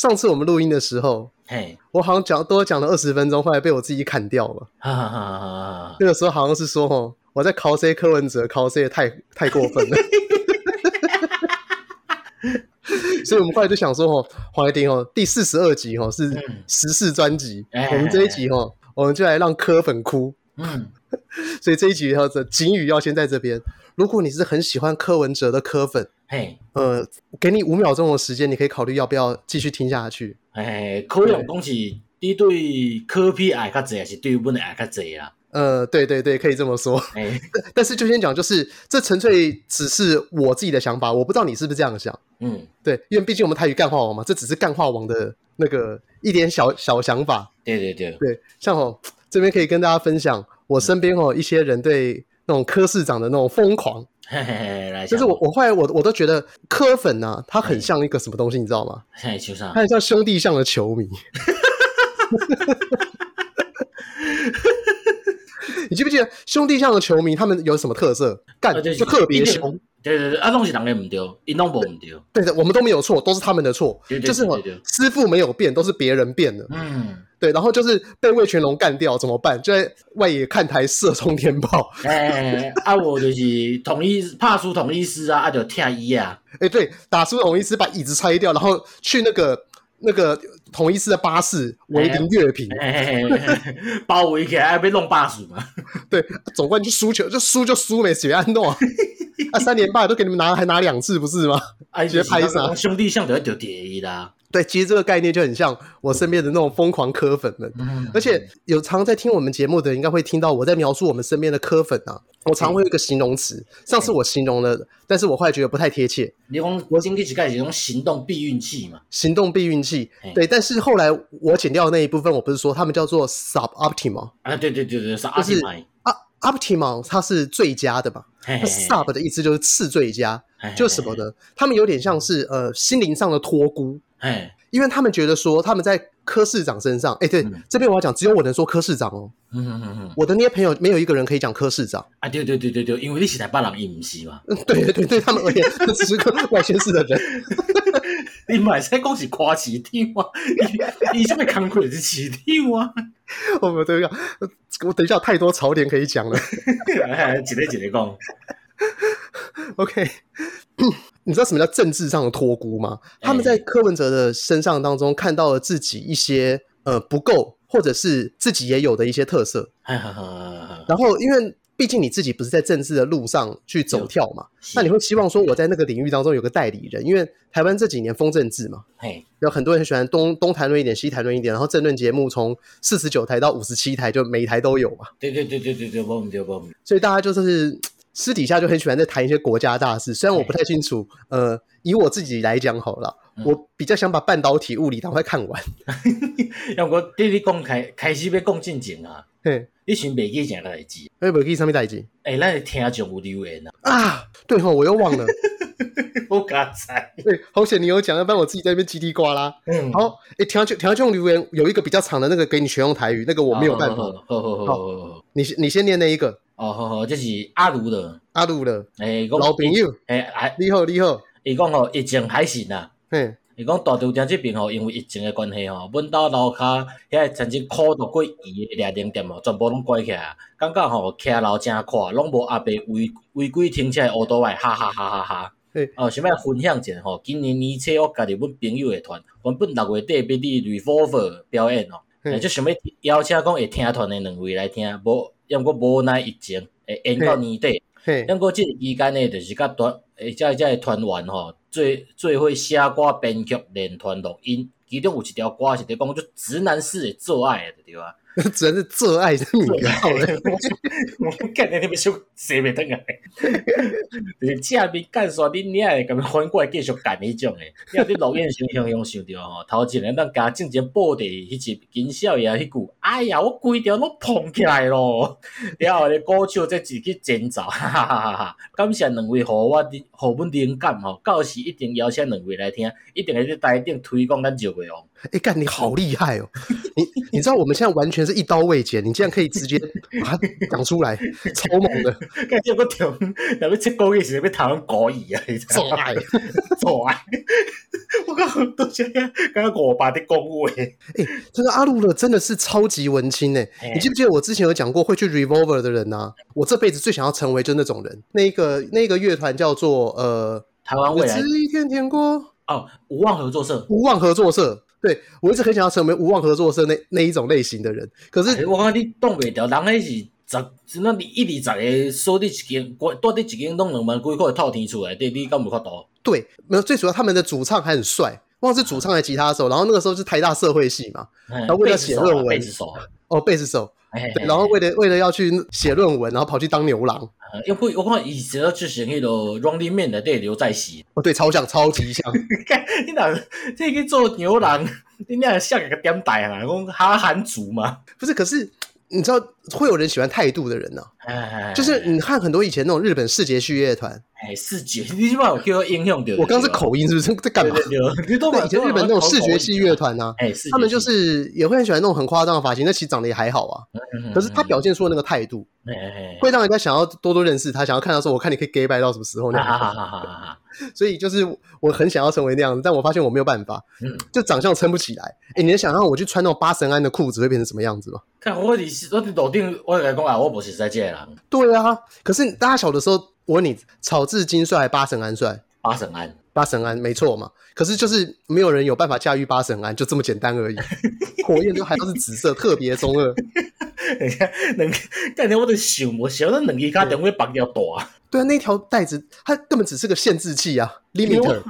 上次我们录音的时候，嘿，我好像讲多讲了二十分钟，后来被我自己砍掉了。哈哈哈哈那个时候好像是说，哦，我在考 C 柯文哲，考也太太过分了。所以我们后来就想说，哦，黄一丁哦，第四十二集哦是时事专辑，嗯、我们这一集哦，我们就来让柯粉哭。嗯，所以这一集要的警语要先在这边。如果你是很喜欢柯文哲的柯粉，嘿，呃，给你五秒钟的时间，你可以考虑要不要继续听下去。哎，可能讲是你对科比爱较济，还是对本的爱较济啊？呃，对对对，可以这么说。哎，但是就先讲，就是这纯粹只是我自己的想法，我不知道你是不是这样想。嗯，对，因为毕竟我们台语干话王嘛，这只是干话王的那个一点小小想法。对对对对，像哦，这边可以跟大家分享，我身边哦一些人对那种科市长的那种疯狂。嘿嘿嘿，来，就是我我后来我我都觉得柯粉呐、啊，他很像一个什么东西，你知道吗？嘿，就像他很像兄弟像的球迷。你记不记得兄弟像的球迷他们有什么特色？干、啊、就特别凶。对对对，啊，东西人也唔丢，一弄不唔对。对的，我们都没有错，都是他们的错。就是我师傅没有变，都是别人变的。嗯，对，然后就是被魏全龙干掉怎么办？就在外野看台射冲天炮。哎，啊，我就是统一怕输统一师啊，啊就踢一啊。哎，对，打输统一师把椅子拆掉，然后去那个那个统一师的巴士围顶乐评，包围起来被弄巴士嘛。对，总冠军输球就输就输没谁安弄。啊，三连败都给你们拿，还拿两次，不是吗？哎，觉得拍啥？兄弟像都要丢第一啦。对，其实这个概念就很像我身边的那种疯狂科粉们。嗯，而且有常在听我们节目的人，应该会听到我在描述我们身边的科粉啊。我常会有一个形容词，上次我形容了，但是我后来觉得不太贴切。你讲我经济起开始用行动避孕器嘛？行动避孕器，对。但是后来我剪掉的那一部分，我不是说他们叫做 suboptimal 啊？对对对对，是 optimal。Optimal 它是最佳的嘛？那 Sub 的意思就是次最佳，就是什么呢？他们有点像是呃心灵上的托孤，嘿因为他们觉得说他们在柯市长身上，哎、欸，对，嗯、这边我要讲，只有我能说柯市长哦。嗯嗯嗯嗯，我的那些朋友没有一个人可以讲柯市长啊。对对对对对，因为你是台北人，伊不是嘛。嗯，对对对，对他们而言，只是个外县市的人。你买菜讲是夸市长吗？你你这么慷慨是市长吗？我们等一下，我等一下有太多槽点可以讲了。几类几类讲。OK，你知道什么叫政治上的托孤吗？他们在柯文哲的身上当中看到了自己一些呃不够，或者是自己也有的一些特色。然后因为。毕竟你自己不是在政治的路上去走跳嘛，那你会希望说我在那个领域当中有个代理人，因为台湾这几年风政治嘛，嘿，有很多人喜欢东东谈论一点，西谈论一点，然后政论节目从四十九台到五十七台，就每一台都有嘛。对对对对对对，所以大家就是私底下就很喜欢在谈一些国家大事，虽然我不太清楚，呃，以我自己来讲好了，我比较想把半导体物理赶快看完。要我对你讲开开始要讲正经啊。嘿，你先别记啥代志？哎，别记什么代志？哎，咱是听众有留言啊！啊，对吼，我又忘了。我刚才，对，好险你有讲，要不然我自己在那边叽里呱啦。嗯，好，哎，听众听众留言有一个比较长的那个，给你全用台语，那个我没有办法。好好好，你你先念那一个。哦，好好，这是阿卢的，阿卢的，哎，老朋友，哎，你好，你好。伊讲吼，疫情还行啊。嘿。伊讲大稻埕即边吼，因为疫情诶关系吼，阮兜楼骹遐曾经苦到过伊的掠 dinner 店吼，全部拢关起来，感觉吼徛楼真阔，拢无阿伯违违规停车诶乌多外，哈哈哈哈哈。哦，想要分享一下吼，今年年初我家己阮朋友诶团，原本六月底要伫 Revolver 表演哦，就想要邀请讲会听团诶两位来听，无，因为无奈疫情会延到年底，因过这期间呢，就是甲团诶，遮遮团员吼。最最会写歌、编曲、连团、录音，其中有一条歌是伫讲就直男式的做爱的，对吧？只能是做爱是名号的，我看那边就写不登啊！就是正面干耍你，你还咁反过来继续干那种诶。你看你录音时想想想到吼，头前咱家正经播的迄集金少爷迄句，哎呀，我规条拢膨起来咯！然后咧歌手再自己剪造，哈哈哈哈！感谢两位，互我的互阮灵感吼，到时一定邀请两位来听，一定会在台顶推广咱石月王。哎、欸，干你好厉害哦！你你知道我们现在完全是一刀未剪，你竟然可以直接把它讲出来，超猛的！感觉我听，那边吃狗也是被台湾狗语啊，做爱做爱！我靠，都这样，刚刚我爸的恭维。哎，这个阿鲁勒真的是超级文青哎！你记不记得我之前有讲过会去 Revolver 的人呐、啊？我这辈子最想要成为就那种人。那个那个乐团叫做呃，台湾未来一天天过哦，无望合作社，无望合作社。对，我一直很想要成为无望合作社那那一种类型的人，可是、欸、我看你挡袂掉，人迄是十，那你一二十个收你一间，关住伫一间弄两万几块套天出来，对，你敢有法度？对，没有，最主要他们的主唱还很帅，忘了是主唱还是吉他手，然后那个时候是台大社会系嘛，然后为了写论文，哦，贝斯手，对，然后为了为了要去写论文，然后跑去当牛郎。又会我看以前就是那个 Running Man 的对刘在熙，哦对，超像，超级像。你哪这个做牛郎，你那像一个点带啊？讲哈韩族嘛？不是，可是你知道会有人喜欢态度的人呢、啊？就是你看很多以前那种日本视觉系乐团。哎，视觉，你起码有 Q 应用的。我刚刚是口音，是不是在干嘛？对，以前日本那种视觉系乐团呢，哎，他们就是也会很喜欢那种很夸张的发型，那其实长得也还好啊。可是他表现出的那个态度，会让人家想要多多认识他，想要看到说，我看你可以 gay 拜到什么时候那样。所以就是我很想要成为那样子，但我发现我没有办法，就长相撑不起来。哎，你能想象我去穿那种八神庵的裤子会变成什么样子吗？看我你我你老丁，我来讲啊，我不是在这人。对啊，可是大家小的时候。我问你，草字金帅还八神庵帅？八神庵，八神庵没错嘛。可是就是没有人有办法驾驭八神庵，就这么简单而已。火焰都还要是紫色，特别中二。等一下，能干点我的想，我想那能力卡等会绑掉大。对啊，那条带子它根本只是个限制器啊，limiter，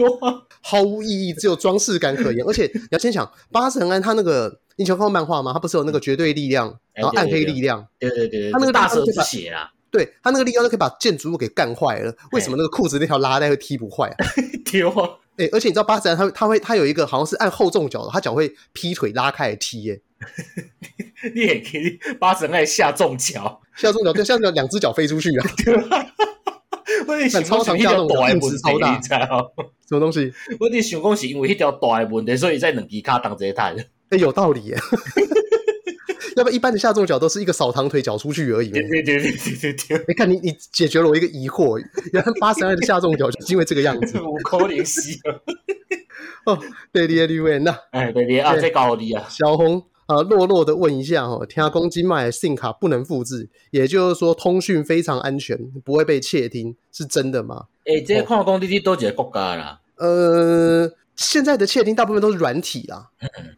毫无意义，只有装饰感可言。而且你要先想，八神庵它那个，你喜欢看漫画吗？它不是有那个绝对力量，然后暗黑力量？对对对对，它那个大蛇之血啊。对他那个力量就可以把建筑物给干坏了，为什么那个裤子那条拉带会踢不坏啊？丢啊！哎，而且你知道八神庵他他会他有一个好像是按后重脚的，他脚会劈腿拉开来踢耶。你也可以八神爱下重脚，下重脚就像两两只脚飞出去啊！我你 超长下重脚，硬直超大，什么东西？我你想讲是因为一条大的问题，所以在两只脚当这台。哎，有道理耶。要不然一般的下重脚都是一个扫堂腿脚出去而已。对对对对对对。你看你你解决了我一个疑惑，原来八神庵的下重脚就是因为这个样子。五口连西。哦，对的对的，那哎对的啊，这高的啊。小红啊，弱弱的问一下哈，天公金麦 SIM 卡不能复制，也就是说通讯非常安全，不会被窃听，是真的吗？哎，这看讲你是多几个国家啦？呃。现在的窃听大部分都是软体啦，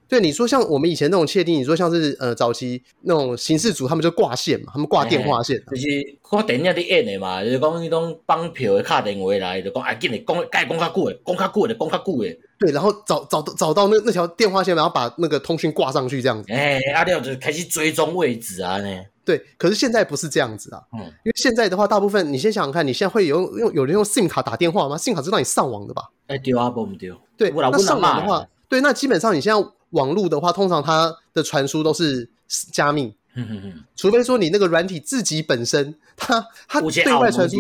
对你说像我们以前那种窃听，你说像是呃早期那种刑事组，他们就挂线嘛，他们挂电话线，就是挂电影的演的嘛，就是讲那种绑票的卡电话来，就讲哎，给你讲，该讲较久的，讲较久的，讲较久的，对，然后找找找到那那条电话线，然后把那个通讯挂上去，这样子，哎，阿廖就开始追踪位置啊呢。对，可是现在不是这样子啊，嗯，因为现在的话，大部分你先想想看，你现在会有用有人用 SIM 卡打电话吗？SIM 卡是让你上网的吧？哎，丢啊，不丢。对，那上网的话，对，那基本上你现在网络的话，通常它的传输都是加密，嗯嗯嗯，除非说你那个软体自己本身，它它对外传输，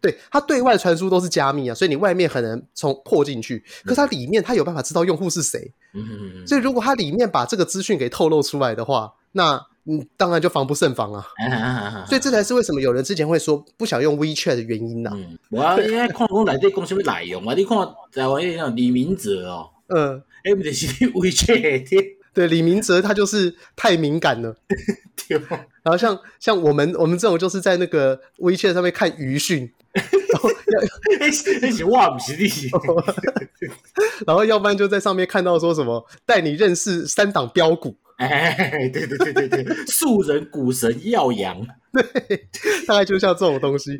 对，它对外传输都是加密啊，所以你外面很难从破进去，可是它里面它有办法知道用户是谁，嗯嗯嗯，所以如果它里面把这个资讯给透露出来的话，那嗯，当然就防不胜防啊，所以这才是为什么有人之前会说不想用 WeChat 的原因呐。我现在看讲内底讲什么内容啊？你看台湾那种李明哲哦，嗯，哎，不就是 WeChat？对，李明哲他就是太敏感了。然后像像我们我们这种就是在那个 WeChat 上面看鱼讯，然后要那些话不是你，然后要不然就在上面看到说什么带你认识三档标股。哎，对对对对对，素人股神耀阳，对，大概就像这种东西。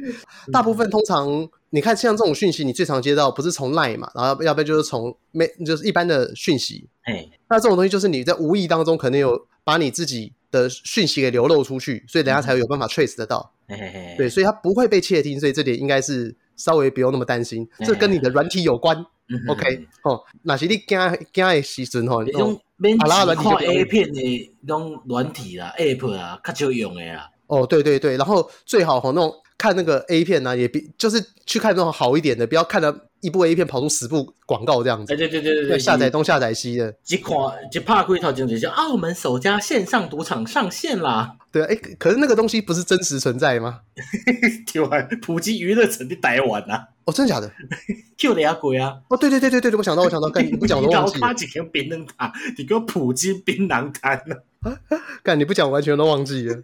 大部分通常你看像这种讯息，你最常接到不是从 Line 嘛，然后要不然就是从没就是一般的讯息。哎，那这种东西就是你在无意当中可能有把你自己的讯息给流露出去，所以人家才会有办法 trace 得到。对，所以它不会被窃听，所以这点应该是稍微不用那么担心。这跟你的软体有关。OK，哦，那是你惊惊的时阵吼，你种阿拉软体看 A 片的那种软体啦，App 啊，较少用的啦。哦，对对对，然后最好吼那种看那个 A 片呢、啊，也比就是去看那种好一点的，不要看了一部 A 片跑出十部广告这样子。对对对对对，下载东下载西的。一看一拍开头就是澳门首家线上赌场上线啦。对啊，哎，可是那个东西不是真实存在吗？台湾，普及娱乐城的台湾呐。哦，真的假的？Q 的也贵啊！哦，对对对对对，我想到我想到，干你不讲我都 忘记了。你几个槟榔摊，你给我普及槟榔摊呢？干你不讲，完全都忘记了。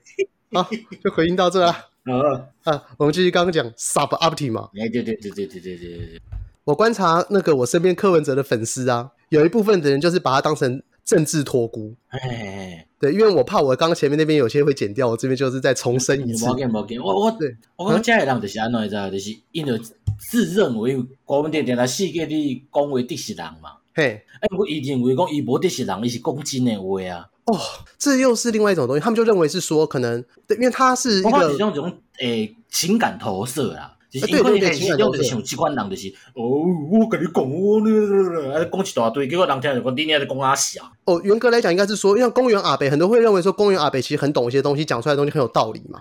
好，就回应到这了。啊啊，我们继续刚刚讲 sub-optimal 嘛。哎，对对对对对对对对。我观察那个我身边柯文哲的粉丝啊，有一部分的人就是把他当成。政治托孤，嘿嘿嘿对，因为我怕我刚刚前面那边有些会剪掉，我这边就是再重申一次。我我我对，我讲这个人就是安怎知道？就是因为自认为国民党在世界里讲为的是人嘛。嘿，哎，我以前认为讲伊无得是人，伊是讲真的话啊。哦，这又是另外一种东西，他们就认为是说可能，对，因为他是一个这种这种诶情感投射啊。对对对，用的是像这款人，就是哦，我跟你讲，我呢，讲一大堆，结果人听就讲，你那在讲阿小。哦，严格来讲，应该是说，因为公园阿北很多会认为说，公园阿北其实很懂一些东西，讲出来的东西很有道理嘛。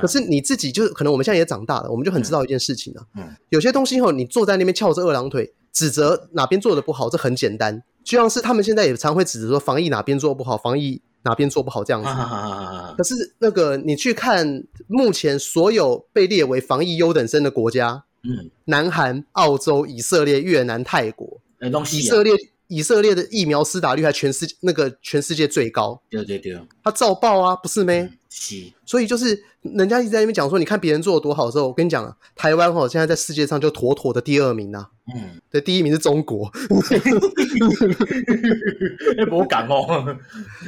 可是你自己就是，可能我们现在也长大了，我们就很知道一件事情了。嗯，有些东西后，你坐在那边翘着二郎腿，指责哪边做的不好，这很简单。就像是他们现在也常会指责说，防疫哪边做不好，防疫。哪边做不好这样子？可是那个你去看目前所有被列为防疫优等生的国家，嗯，南韩、澳洲、以色列、越南、泰国，以色列以色列的疫苗施打率还全世界那个全世界最高。对对对，他照报啊，不是咩？是，所以就是人家一直在那边讲说，你看别人做的多好的时候，我跟你讲啊，台湾哈现在在世界上就妥妥的第二名啊。嗯，对，第一名是中国。哎，我敢哦，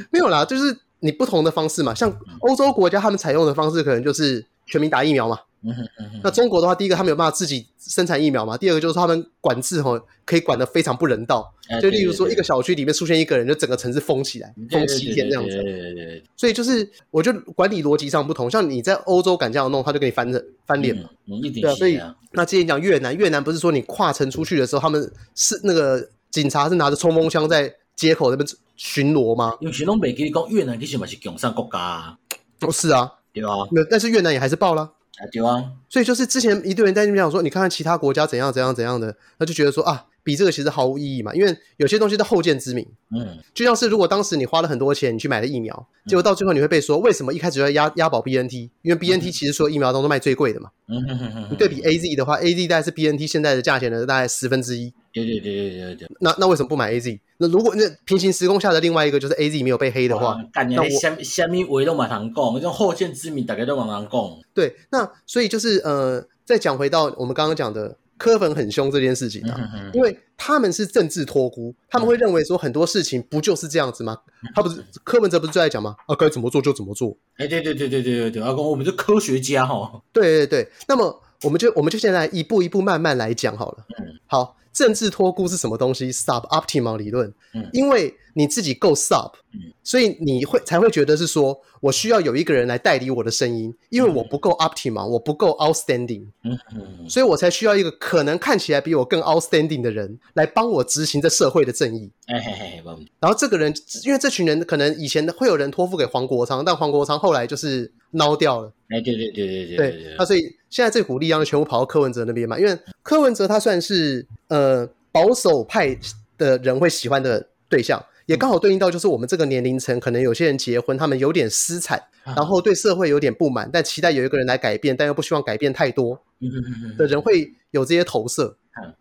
没有啦，就是你不同的方式嘛，像欧洲国家他们采用的方式可能就是全民打疫苗嘛。嗯哼嗯哼，那中国的话，第一个他们有办法自己生产疫苗嘛？第二个就是他们管制吼，可以管得非常不人道。就例如说，一个小区里面出现一个人，就整个城市封起来，封七天这样子。对对对。所以就是，我觉得管理逻辑上不同。像你在欧洲敢这样弄，他就给你翻着翻脸嘛。对啊，所以那之前讲越南，越南不是说你跨城出去的时候，他们是那个警察是拿着冲锋枪在街口那边巡逻吗？因为全东北跟你讲，越南其实嘛是共产国家。哦，是啊，对啊。那但是越南也还是爆了。啊对啊，所以就是之前一堆人在那边讲说，你看看其他国家怎样怎样怎样的，他就觉得说啊，比这个其实毫无意义嘛，因为有些东西都后见之明。嗯，就像是如果当时你花了很多钱，你去买了疫苗，结果到最后你会被说，为什么一开始就要押押宝 BNT？因为 BNT 其实所有疫苗当中卖最贵的嘛。嗯哼哼哼。你对比 AZ 的话，AZ 大概是 BNT 现在的价钱的大概十分之一。对对对对对对。那那为什么不买 AZ？那如果那平行时空下的另外一个就是 AZ 没有被黑的话，干你虾虾米话都蛮难讲，这种后见之明大家都蛮难讲。对，那所以就是呃，再讲回到我们刚刚讲的。柯粉很凶这件事情啊，嗯、哼哼，因为他们是政治托孤，他们会认为说很多事情不就是这样子吗？嗯、他不是柯文哲不是最爱讲吗？啊，该怎么做就怎么做。哎，对对对对对对对，阿公，我们是科学家哈。对对对，那么我们就我们就现在一步一步慢慢来讲好了。嗯，好。政治托孤是什么东西？Sub-optimal 理论，嗯，因为你自己够 sub，嗯，所以你会才会觉得是说我需要有一个人来代理我的声音，因为我不够 optimal，我不够 outstanding，嗯。嗯，所以我才需要一个可能看起来比我更 outstanding 的人来帮我执行这社会的正义。哎嘿嘿，然后这个人，因为这群人可能以前会有人托付给黄国昌，但黄国昌后来就是孬掉了。哎，对对对对对。对，那所以现在这股力量就全部跑到柯文哲那边嘛，因为柯文哲他算是呃保守派的人会喜欢的对象，也刚好对应到就是我们这个年龄层，可能有些人结婚，他们有点私产，然后对社会有点不满，但期待有一个人来改变，但又不希望改变太多的人会有这些投射。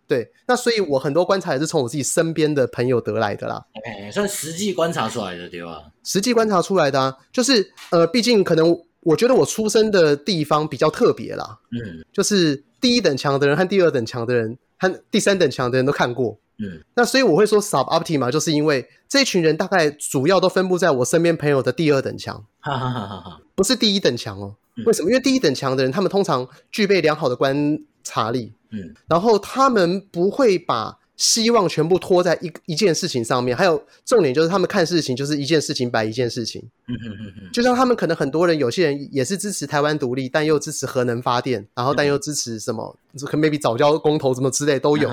对，那所以我很多观察也是从我自己身边的朋友得来的啦。哎，算实际观察出来的对吧？实际观察出来的啊，就是呃，毕竟可能。我觉得我出生的地方比较特别啦，嗯，就是第一等强的人和第二等强的人和第三等强的人都看过，嗯，那所以我会说 sub-optimal，就是因为这群人大概主要都分布在我身边朋友的第二等强，哈哈哈哈哈，不是第一等强哦，为什么？因为第一等强的人，他们通常具备良好的观察力，嗯，然后他们不会把。希望全部拖在一一件事情上面，还有重点就是他们看事情就是一件事情摆一件事情。嗯嗯嗯嗯，就像他们可能很多人，有些人也是支持台湾独立，但又支持核能发电，然后但又支持什么，可能 maybe 早教公投什么之类都有。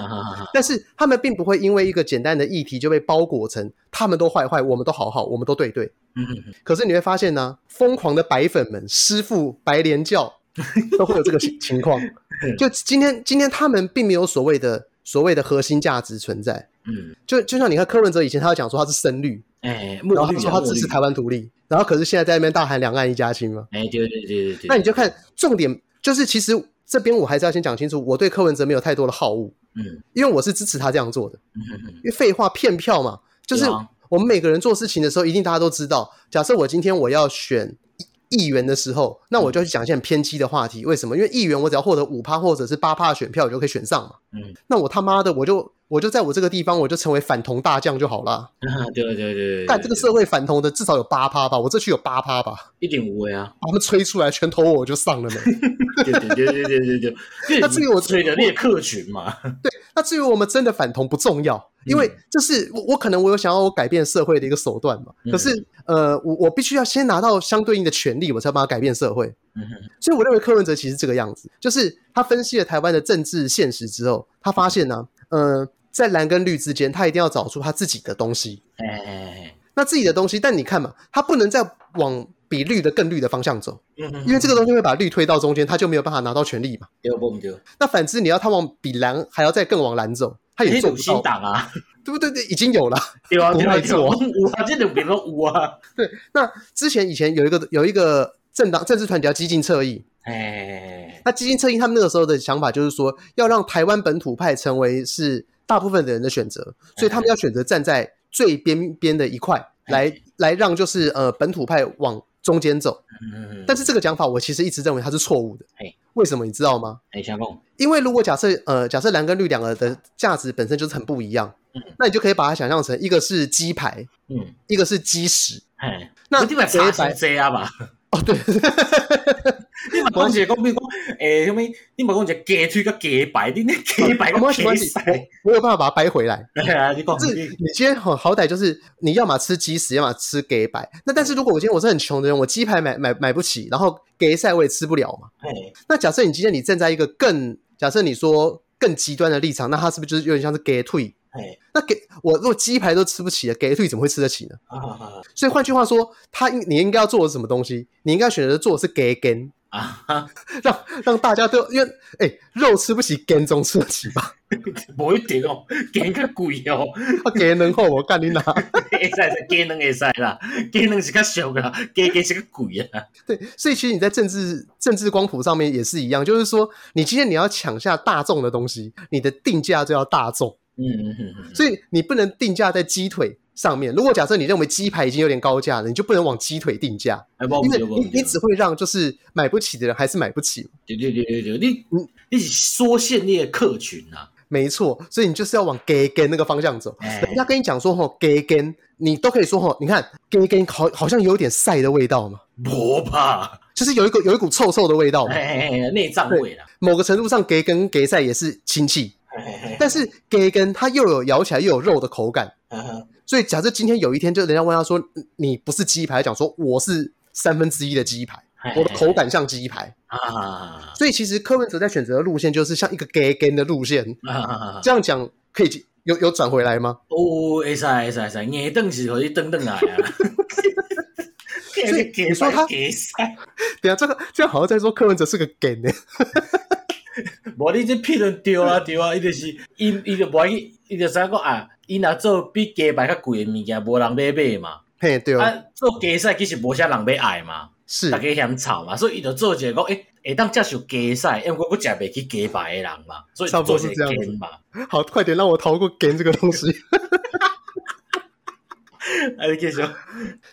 但是他们并不会因为一个简单的议题就被包裹成他们都坏坏，我们都好好，我们都对对。嗯嗯嗯。可是你会发现呢，疯狂的白粉们，师父白莲教。都会有这个情情况。就今天，今天他们并没有所谓的所谓的核心价值存在。嗯，就就像你看柯文哲以前他要讲说他是深绿，哎，然后他说他支持台湾独立，然后可是现在在那边大喊两岸一家亲嘛。哎，对对对对对。那你就看重点，就是其实这边我还是要先讲清楚，我对柯文哲没有太多的好恶。嗯，因为我是支持他这样做的。嗯。因为废话骗票嘛，就是我们每个人做事情的时候，一定大家都知道。假设我今天我要选。议员的时候，那我就去讲一些很偏激的话题。为什么？因为议员我只要获得五趴或者是八趴的选票，我就可以选上嘛。嗯，那我他妈的，我就我就在我这个地方，我就成为反同大将就好了。对对对对，但这个社会反同的至少有八趴吧？我这区有八趴吧？一点五呀，把他们吹出来，全投我，我就上了呢。对对对对对对对，那至于我吹的猎客群嘛，对，那至于我们真的反同不重要。因为这是我，我可能我有想要我改变社会的一个手段嘛。可是，呃，我我必须要先拿到相对应的权利，我才把它改变社会。所以，我认为柯文哲其实这个样子，就是他分析了台湾的政治现实之后，他发现呢，呃，在蓝跟绿之间，他一定要找出他自己的东西。那自己的东西，但你看嘛，他不能再往比绿的更绿的方向走，因为这个东西会把绿推到中间，他就没有办法拿到权力嘛。那反之，你要他往比蓝还要再更往蓝走。他也做不到新党啊，对不对？对，已经有了，有啊，没做，五啊，这两边都五啊。对，那之前以前有一个有一个政党政治团体叫激进侧翼，哎，那基进侧翼他们那个时候的想法就是说，要让台湾本土派成为是大部分的人的选择，所以他们要选择站在最边边的一块，来来让就是呃本土派往中间走。嗯，但是这个讲法我其实一直认为它是错误的。为什么你知道吗？哎，相公，因为如果假设呃，假设蓝跟绿两个的价值本身就是很不一样，嗯，那你就可以把它想象成一个是鸡排，嗯，一个是鸡屎，哎，那鸡排茶是这样吧？哦，对，你咪讲住讲，比如讲，诶，后尾你咪讲住假推个假摆，你那假摆个假摆，我有办法把它掰回来。你讲，你今天好歹就是你要么吃鸡屎，要么吃假摆。那但是如果我今天我是很穷的人，我鸡排买买买不起，然后假赛我也吃不了嘛。那假设你今天你站在一个更假设你说更极端的立场，那他是不是就是有点像是假退？诶，那给我如果鸡排都吃不起了，给退怎么会吃得起呢？啊，所以换句话说，他应你应该要做的是什么东西？你应该选择做的是给跟，啊，让让大家都因为哎、欸、肉吃不起，根总吃得起吧？不一定哦，根较贵哦。啊，根能好我干你哪？会使使根能会使啦，根能是较俗啦，根根是较贵啊。对，所以其实你在政治政治光谱上面也是一样，就是说你今天你要抢下大众的东西，你的定价就要大众。嗯嗯嗯嗯，所以你不能定价在鸡腿上面。如果假设你认为鸡排已经有点高价了，你就不能往鸡腿定价，因为你你只会让就是买不起的人还是买不起。对对对对对，你你你缩限那个客群啊，没错。所以你就是要往 gay gay 那个方向走。人家跟你讲说吼 gay gay，你都可以说吼，你看 gay gay 好好像有点晒的味道嘛，不怕，就是有一个有一股臭臭的味道嘛，内脏味啦。某个程度上 gay 跟 gay 晒也是亲戚。但是鸡根它又有咬起来又有肉的口感，所以假设今天有一天就人家问他说，你不是鸡排，讲说我是三分之一的鸡排，我的口感像鸡排啊，所以其实柯文哲在选择的路线就是像一个鸡根的路线，这样讲可以有有转回来吗？哦，会使会使会使，硬凳是可以蹬蹬来啊。所以你说他，等下这个这样好像在说柯文哲是个 gay 呢。无你这批人丢啊丢啊，伊就是伊伊就无伊伊就啥讲啊，伊若做比鸡排较贵诶物件，无人买买嘛。嘿对啊，做鸡屎其实无啥人买爱嘛，是大家嫌吵嘛，所以伊就做一个讲诶，会当接受鸡屎，因为我我食袂起鸡排的人嘛，所以做一个鸡嘛。好，快点让我逃过鸡这个东西。还是继续。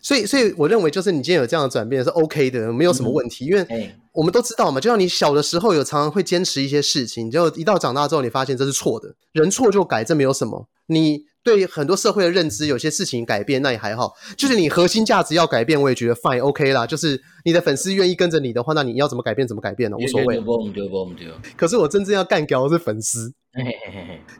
所以，所以我认为就是你今天有这样的转变是 OK 的，没有什么问题，因为我们都知道嘛，就像你小的时候有常常会坚持一些事情，就一到长大之后，你发现这是错的，人错就改，这没有什么。你对很多社会的认知，有些事情改变那也还好，就是你核心价值要改变，我也觉得 fine OK 啦。就是你的粉丝愿意跟着你的话，那你要怎么改变怎么改变呢？无所谓。可是我真正要干掉的是粉丝，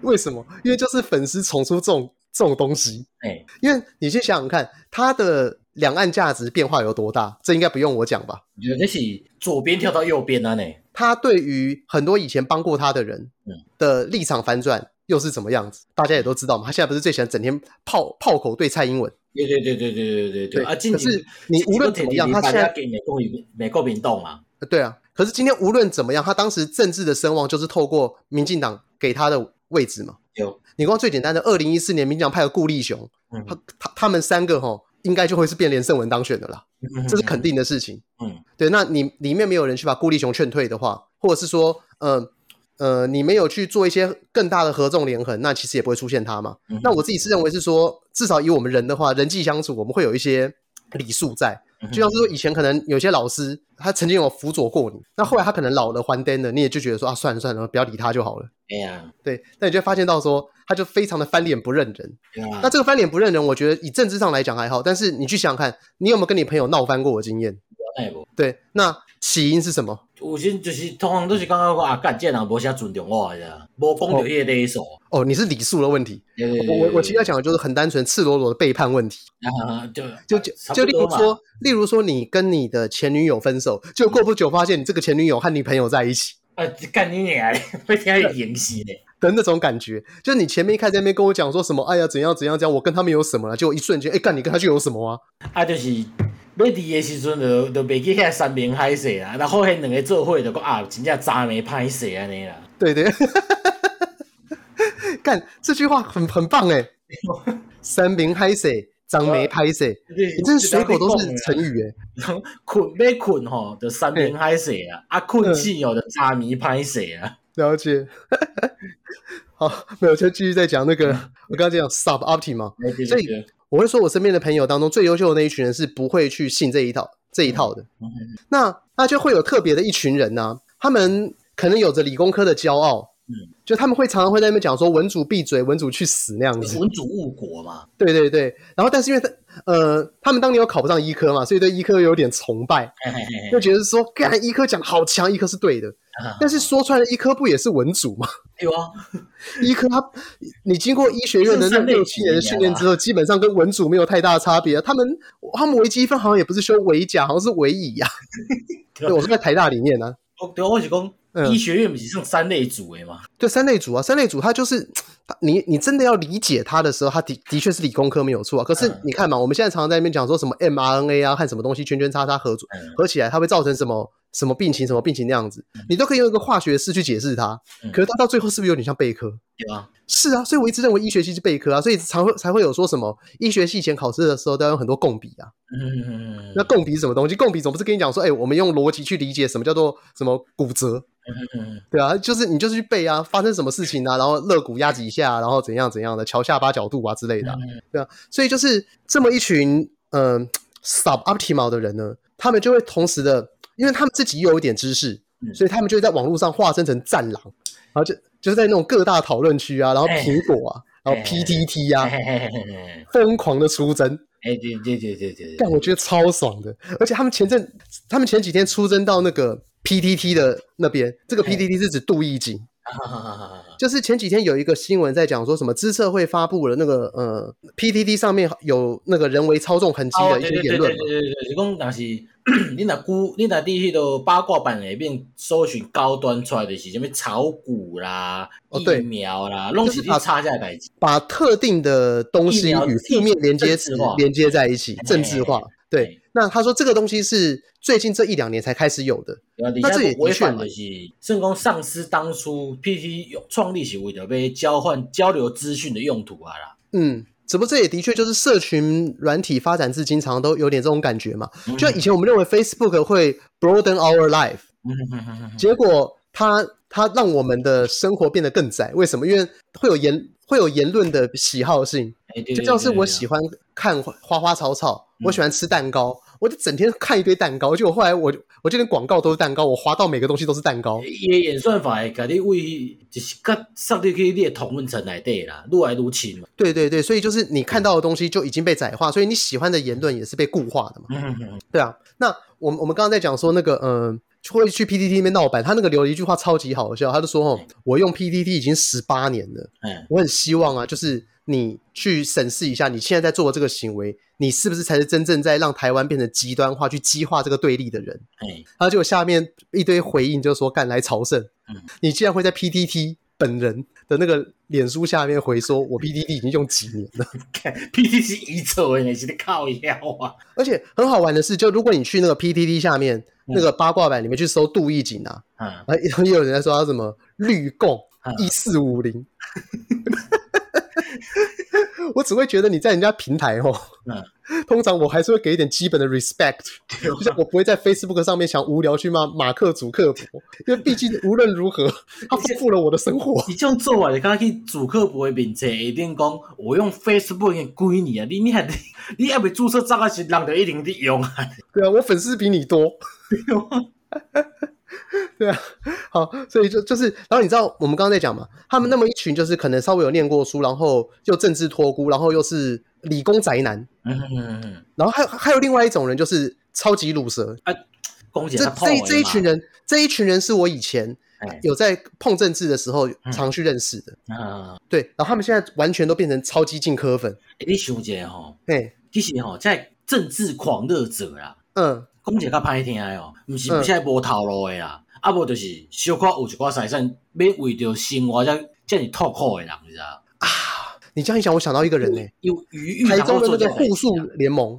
为什么？因为就是粉丝宠出这种。这种东西，哎、欸，因为你先想想看，它的两岸价值变化有多大，这应该不用我讲吧？我觉得那是左边跳到右边啊，呢？他对于很多以前帮过他的人的立场反转又是怎么样子？大家也都知道嘛。他现在不是最喜欢整天炮炮口对蔡英文？对对对对对对对对。啊，可是你无论怎么样，他现在给美国民美国民动啊。对啊。可是今天无论怎么样，他当时政治的声望就是透过民进党给他的位置嘛。有，你光最简单的，二零一四年民进党派的顾立雄，嗯、他他他们三个哈，应该就会是变连胜文当选的啦，嗯、这是肯定的事情。嗯，对，那你里面没有人去把顾立雄劝退的话，或者是说，嗯呃，呃，你没有去做一些更大的合纵连横，那其实也不会出现他嘛。嗯、那我自己是认为是说，至少以我们人的话，人际相处，我们会有一些礼数在。就像是说，以前可能有些老师，他曾经有辅佐过你，那后来他可能老了还灯了，你也就觉得说啊，算了算了，不要理他就好了。哎呀，对，那你就发现到说，他就非常的翻脸不认人。那这个翻脸不认人，我觉得以政治上来讲还好，但是你去想想看，你有没有跟你朋友闹翻过的经验？对，那起因是什么？有些就是通常都是刚刚说啊，干这人无啥尊重我的，无讲到迄个礼数。哦，你是礼数的问题。我我我其实要讲的就是很单纯、赤裸裸的背叛问题。啊，就就就就例如说，例如说你跟你的前女友分手，就过不久发现你这个前女友和女朋友在一起。啊，干你娘！会听到演戏的的那种感觉，就是你前面一开始在那边跟我讲说什么，哎呀怎样怎样讲，我跟他们有什么了？结果一瞬间，哎干你跟他就有什么啊？啊，就是。要离的时阵就就袂记遐山明海誓啊，然后迄两个做伙就讲啊，真正渣没歹势安尼啦。对对，干这句话很很棒哎，山明海誓，渣没歹势，你这水果都是成语哎。困要困吼，就山明海誓啊，啊困醒哦，就渣没歹势啊。了解。好，没有就继续再讲那个，我刚刚讲 suboptimal 嘛，所以。我会说，我身边的朋友当中最优秀的那一群人是不会去信这一套这一套的。那那就会有特别的一群人呢、啊，他们可能有着理工科的骄傲，嗯，就他们会常常会在那边讲说“文主闭嘴，文主去死”那样子。文主误国嘛？对对对。然后，但是因为他呃，他们当年又考不上医科嘛，所以对医科有点崇拜，就觉得说，干医科讲好强，医科是对的。但是说穿了，医科不也是文组吗？有啊，医科他，你经过医学院的那六七年的训练之后，基本上跟文组没有太大的差别。他们他们微积分好像也不是修微甲，好像是微乙 呀。对，我是在台大里面呢。哦，对，我是讲医学院不是上三类组诶嘛？对，三类组啊，三类组，它就是 你你真的要理解它的时候，它的的确是理工科没有错啊。可是你看嘛，我们现在常常在那边讲说什么 mRNA 啊，和什么东西圈圈叉叉合组合起来，它会造成什么？什么病情，什么病情那样子，你都可以用一个化学式去解释它。可是它到最后是不是有点像备科？有啊，是啊，所以我一直认为医学系是备科啊，所以才会才会有说什么医学系以前考试的时候都要用很多共笔啊。嗯，那共笔是什么东西？共笔总不是跟你讲说，哎，我们用逻辑去理解什么叫做什么骨折？嗯，对啊，就是你就是去背啊，发生什么事情啊，然后肋骨压几下，然后怎样怎样的，桥下巴角度啊之类的，对啊，所以就是这么一群嗯、呃、suboptimal 的人呢，他们就会同时的。因为他们自己又有一点知识，嗯、所以他们就会在网络上化身成战狼，然后就就是在那种各大讨论区啊，然后苹果啊，然后 PTT 啊，疯狂的出征。哎，对对对对对，但我觉得超爽的，而且他们前阵，他们前几天出征到那个 PTT 的那边，这个 PTT 是指杜奕瑾。就是前几天有一个新闻在讲说什么资策会发布了那个呃 PTT 上面有那个人为操纵痕迹的一些言论。对对对对对，是讲但是你那估你那第一个八卦版里面搜寻高端出来的是什么炒股啦、疫苗啦，拢是他插下来，把特定的东西与负面连接词连接在一起，政治化。对，那他说这个东西是最近这一两年才开始有的，那这也违反的是，圣公上司当初 PT 创立是为了被交换交流资讯的用途啊啦。嗯，只不过这也的确就是社群软体发展至今，常常都有点这种感觉嘛。就像以前我们认为 Facebook 会 broaden our life，结果它它让我们的生活变得更窄。为什么？因为会有言会有言论的喜好性，就像是我喜欢看花花草草。我喜欢吃蛋糕，嗯、我就整天看一堆蛋糕。就我后来我我这边广告都是蛋糕，我滑到每个东西都是蛋糕。也演算法会给你为就是跟上帝可以列同温层来对啦，越来越轻嘛。对对对，所以就是你看到的东西就已经被窄化，所以你喜欢的言论也是被固化的嘛。嗯嗯对啊，那我们我们刚刚在讲说那个嗯、呃，会去 PTT 那边闹版，他那个留了一句话超级好笑，他就说哦，嗯、我用 PTT 已经十八年了，嗯，我很希望啊，就是。你去审视一下，你现在在做的这个行为，你是不是才是真正在让台湾变成极端化、去激化这个对立的人？哎，然后就下面一堆回应，就说干来朝圣。嗯，你竟然会在 PTT 本人的那个脸书下面回说，我 PTT 已经用几年了，PTT 一错你是靠腰啊！而且很好玩的是，就如果你去那个 PTT 下面、嗯、那个八卦版里面去搜杜义景啊，嗯，也有人在说他什么绿共一四五零。我只会觉得你在人家平台哦，嗯，通常我还是会给一点基本的 respect，就像我不会在 Facebook 上面想无聊去骂马克祖克伯，因为毕竟无论如何，他丰富了我的生活。你这样做啊，你刚刚去祖克伯的面前一定讲，我用 Facebook 已经几年啊，你你还你还没注册账号是人就一定得用啊？对啊，我粉丝比你多。对啊，好，所以就就是，然后你知道我们刚刚在讲嘛，他们那么一群就是可能稍微有念过书，然后又政治托孤，然后又是理工宅男，嗯嗯嗯，然后还有还有另外一种人就是超级鲁蛇，啊，这这这一群人，这一群人是我以前有在碰政治的时候常去认识的，啊、嗯，对，然后他们现在完全都变成超级进科粉，欸、你想一下吼，哎，其实吼在政治狂热者啦，嗯。讲一个较歹听的哦，毋是现在无头路的啦，啊无就是小可有一寡财产，要为着生活才这么痛苦的人，你知道啊？你这样一讲，我想到一个人呢、欸，有余裕，台中的那个护树联盟。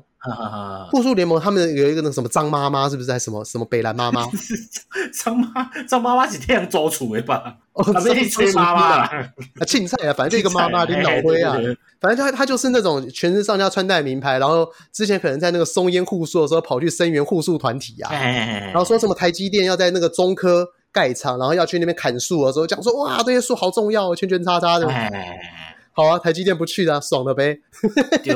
护树联盟他们有一个那什么张妈妈是不是？还什么什么北兰妈妈？张妈张妈妈是这样做出的吧？哦，张妈妈啊，青菜啊，反正就一个妈妈领导灰啊，反正他他就是那种全身上下穿戴名牌，然后之前可能在那个松烟护树的时候跑去声援护树团体啊，然后说什么台积电要在那个中科盖厂，然后要去那边砍树的时候讲说哇这些树好重要，圈圈叉叉的。好啊，台积电不去的，啊，爽了呗。对，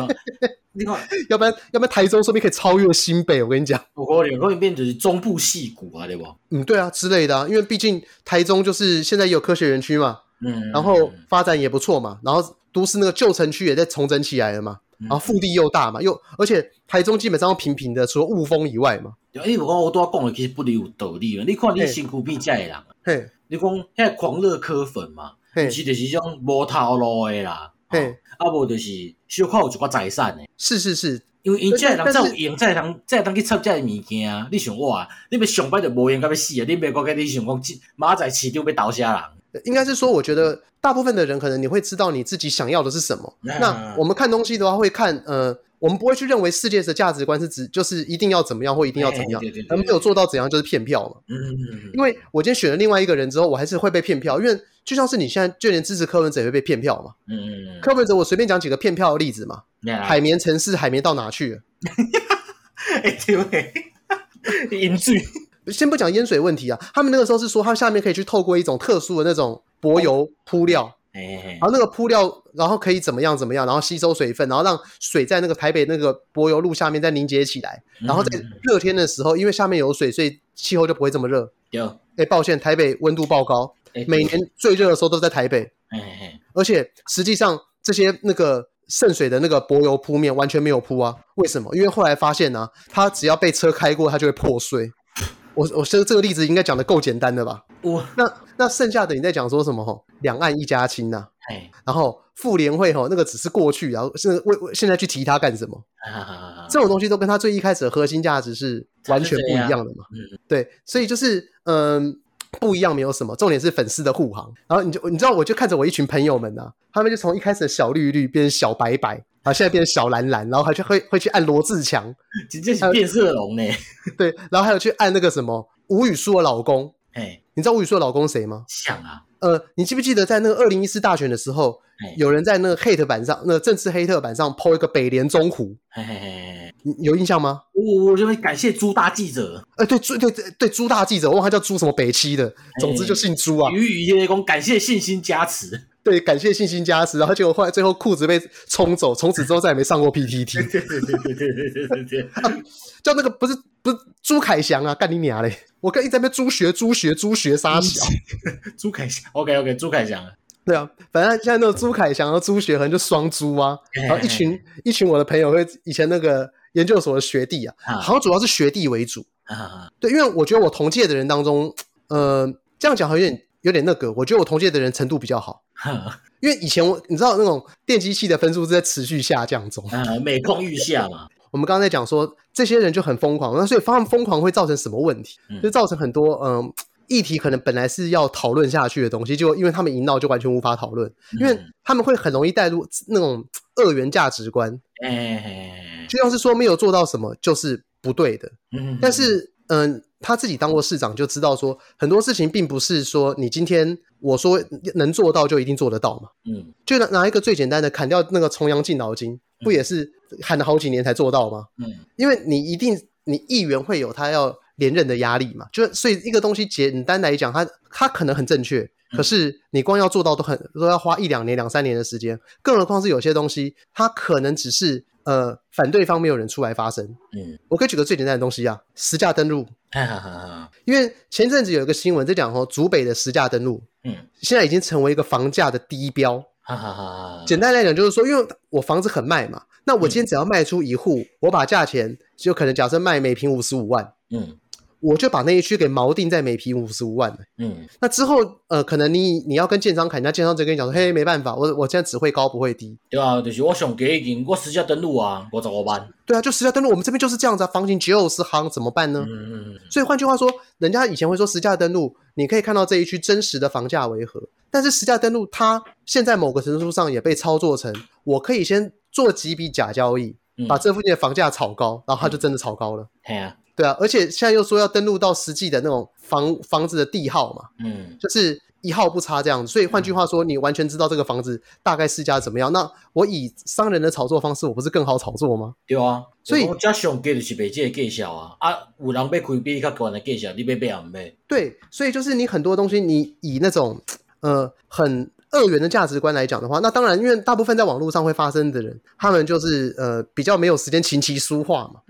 你看，要不然，要不然台中说不定可以超越新北。我跟你讲，不可能，可能变成是中部戏骨啊，对不？嗯，对啊，之类的啊，因为毕竟台中就是现在也有科学园区嘛，嗯，然后发展也不错嘛，然后都市那个旧城区也在重整起来了嘛，然后腹地又大嘛，又而且台中基本上平平的，除了雾峰以外嘛。哎，我讲我都要讲的，其实不离有道理啊。你看你辛苦比这的人，嘿，你讲现在狂热科粉嘛。是就是种无头路的啦，嘿，啊无就是小可有一寡财产的，是是是，因为因这人才有用，才会当才会当去插这个物件。你想我啊，你要上班就无用，到要死啊！你别个个你想讲，马仔市场要倒啥人？应该是说，我觉得大部分的人可能你会知道你自己想要的是什么。那我们看东西的话，会看呃。我们不会去认为世界的价值观是指就是一定要怎么样或一定要怎么样，而没有做到怎样就是骗票嘛。嗯嗯嗯。因为我今天选了另外一个人之后，我还是会被骗票，因为就像是你现在就连支持柯文哲也会被骗票嘛。嗯嗯嗯。柯文哲，我随便讲几个骗票的例子嘛。海绵城市，海绵到哪去了？哎，对，淹水。先不讲淹水问题啊，他们那个时候是说，它下面可以去透过一种特殊的那种柏油铺料。然后那个铺料，然后可以怎么样怎么样，然后吸收水分，然后让水在那个台北那个柏油路下面再凝结起来，然后在热天的时候，因为下面有水，所以气候就不会这么热。有，哎，抱歉，台北温度爆高，每年最热的时候都在台北。而且实际上这些那个渗水的那个柏油铺面完全没有铺啊，为什么？因为后来发现呢、啊，它只要被车开过，它就会破碎。我我这这个例子应该讲的够简单的吧？我那那剩下的你在讲说什么？吼，两岸一家亲呐。哎，然后妇联会吼，那个只是过去，然后是为为现在去提它干什么？这种东西都跟它最一开始的核心价值是完全不一样的嘛。嗯，对，所以就是嗯不一样没有什么，重点是粉丝的护航。然后你就你知道，我就看着我一群朋友们呐、啊，他们就从一开始的小绿绿变成小白白。啊，现在变成小蓝蓝，然后还去会会去按罗志强，直接是变色龙呢。对，然后还有去按那个什么吴宇舒的老公，哎，你知道吴宇舒的老公谁吗？想啊，呃，你记不记得在那个二零一四大选的时候，有人在那个 hate 版上，那个政治黑特版上 po 一个北联中湖，嘿嘿嘿，你有印象吗？我我就会感谢朱大记者，哎，对朱对对对朱大记者，我忘了他叫朱什么北七的，总之就姓朱啊。雨雨夜公感谢信心加持。对，感谢信心加持，然后结果后来最后裤子被冲走，从此之后再也没上过 PTT。对对对对对对对对，叫那个不是不是朱凯翔啊，干你娘嘞！我跟一直在那边朱学朱学朱学杀小，朱凯翔，OK OK，朱凯翔，对啊，反正现在那个朱凯翔和朱学恒就双朱啊，然后一群一群我的朋友会以前那个研究所的学弟啊，好像主要是学弟为主啊，对，因为我觉得我同届的人当中，呃，这样讲好像有点。有点那个，我觉得我同届的人程度比较好，因为以前我你知道那种电机系的分数是在持续下降中，每况愈下嘛。我们刚刚在讲说这些人就很疯狂，那所以他们疯狂会造成什么问题？就造成很多嗯议题可能本来是要讨论下去的东西，就因为他们一闹就完全无法讨论，因为他们会很容易带入那种二元价值观，哎，就像是说没有做到什么就是不对的。嗯，但是嗯，他自己当过市长就知道说，很多事情并不是说你今天我说能做到就一定做得到嘛。嗯，就拿拿一个最简单的，砍掉那个重阳敬老金，不也是喊了好几年才做到吗？嗯，因为你一定你议员会有他要。连任的压力嘛，就所以一个东西简单来讲，他他可能很正确，可是你光要做到都很都要花一两年、两三年的时间，更何况是有些东西，它可能只是呃反对方没有人出来发声。嗯，我可以举个最简单的东西啊，实价登录。哈哈哈。因为前阵子有一个新闻在讲哦，竹北的实价登录，嗯，现在已经成为一个房价的低标。哈哈哈。简单来讲就是说，因为我房子很卖嘛，那我今天只要卖出一户，我把价钱就可能假设卖每平五十五万，嗯。我就把那一区给锚定在每平五十五万。嗯，那之后，呃，可能你你要跟建商砍，人家建商就跟你讲说，嘿，没办法，我我现在只会高不会低。对啊，就是我想给已经我实价登录啊，我怎么办。对啊，就实价登录，我们这边就是这样子啊，房型就是夯，怎么办呢？嗯嗯嗯。所以换句话说，人家以前会说实价登录，你可以看到这一区真实的房价为何，但是实价登录它现在某个程度上也被操作成，我可以先做几笔假交易，嗯、把这附近的房价炒高，然后它就真的炒高了。对、嗯、啊。对啊，而且现在又说要登录到实际的那种房房子的地号嘛，嗯，就是一号不差这样子。所以换句话说，你完全知道这个房子大概市价怎么样。那我以商人的炒作方式，我不是更好炒作吗？对啊，所以加上给的是买这个介绍啊，啊，有人被亏比你较高的介绍，你被被啊买？对，所以就是你很多东西，你以那种呃很。二元的价值观来讲的话，那当然，因为大部分在网络上会发生的人，他们就是呃比较没有时间琴棋书画嘛，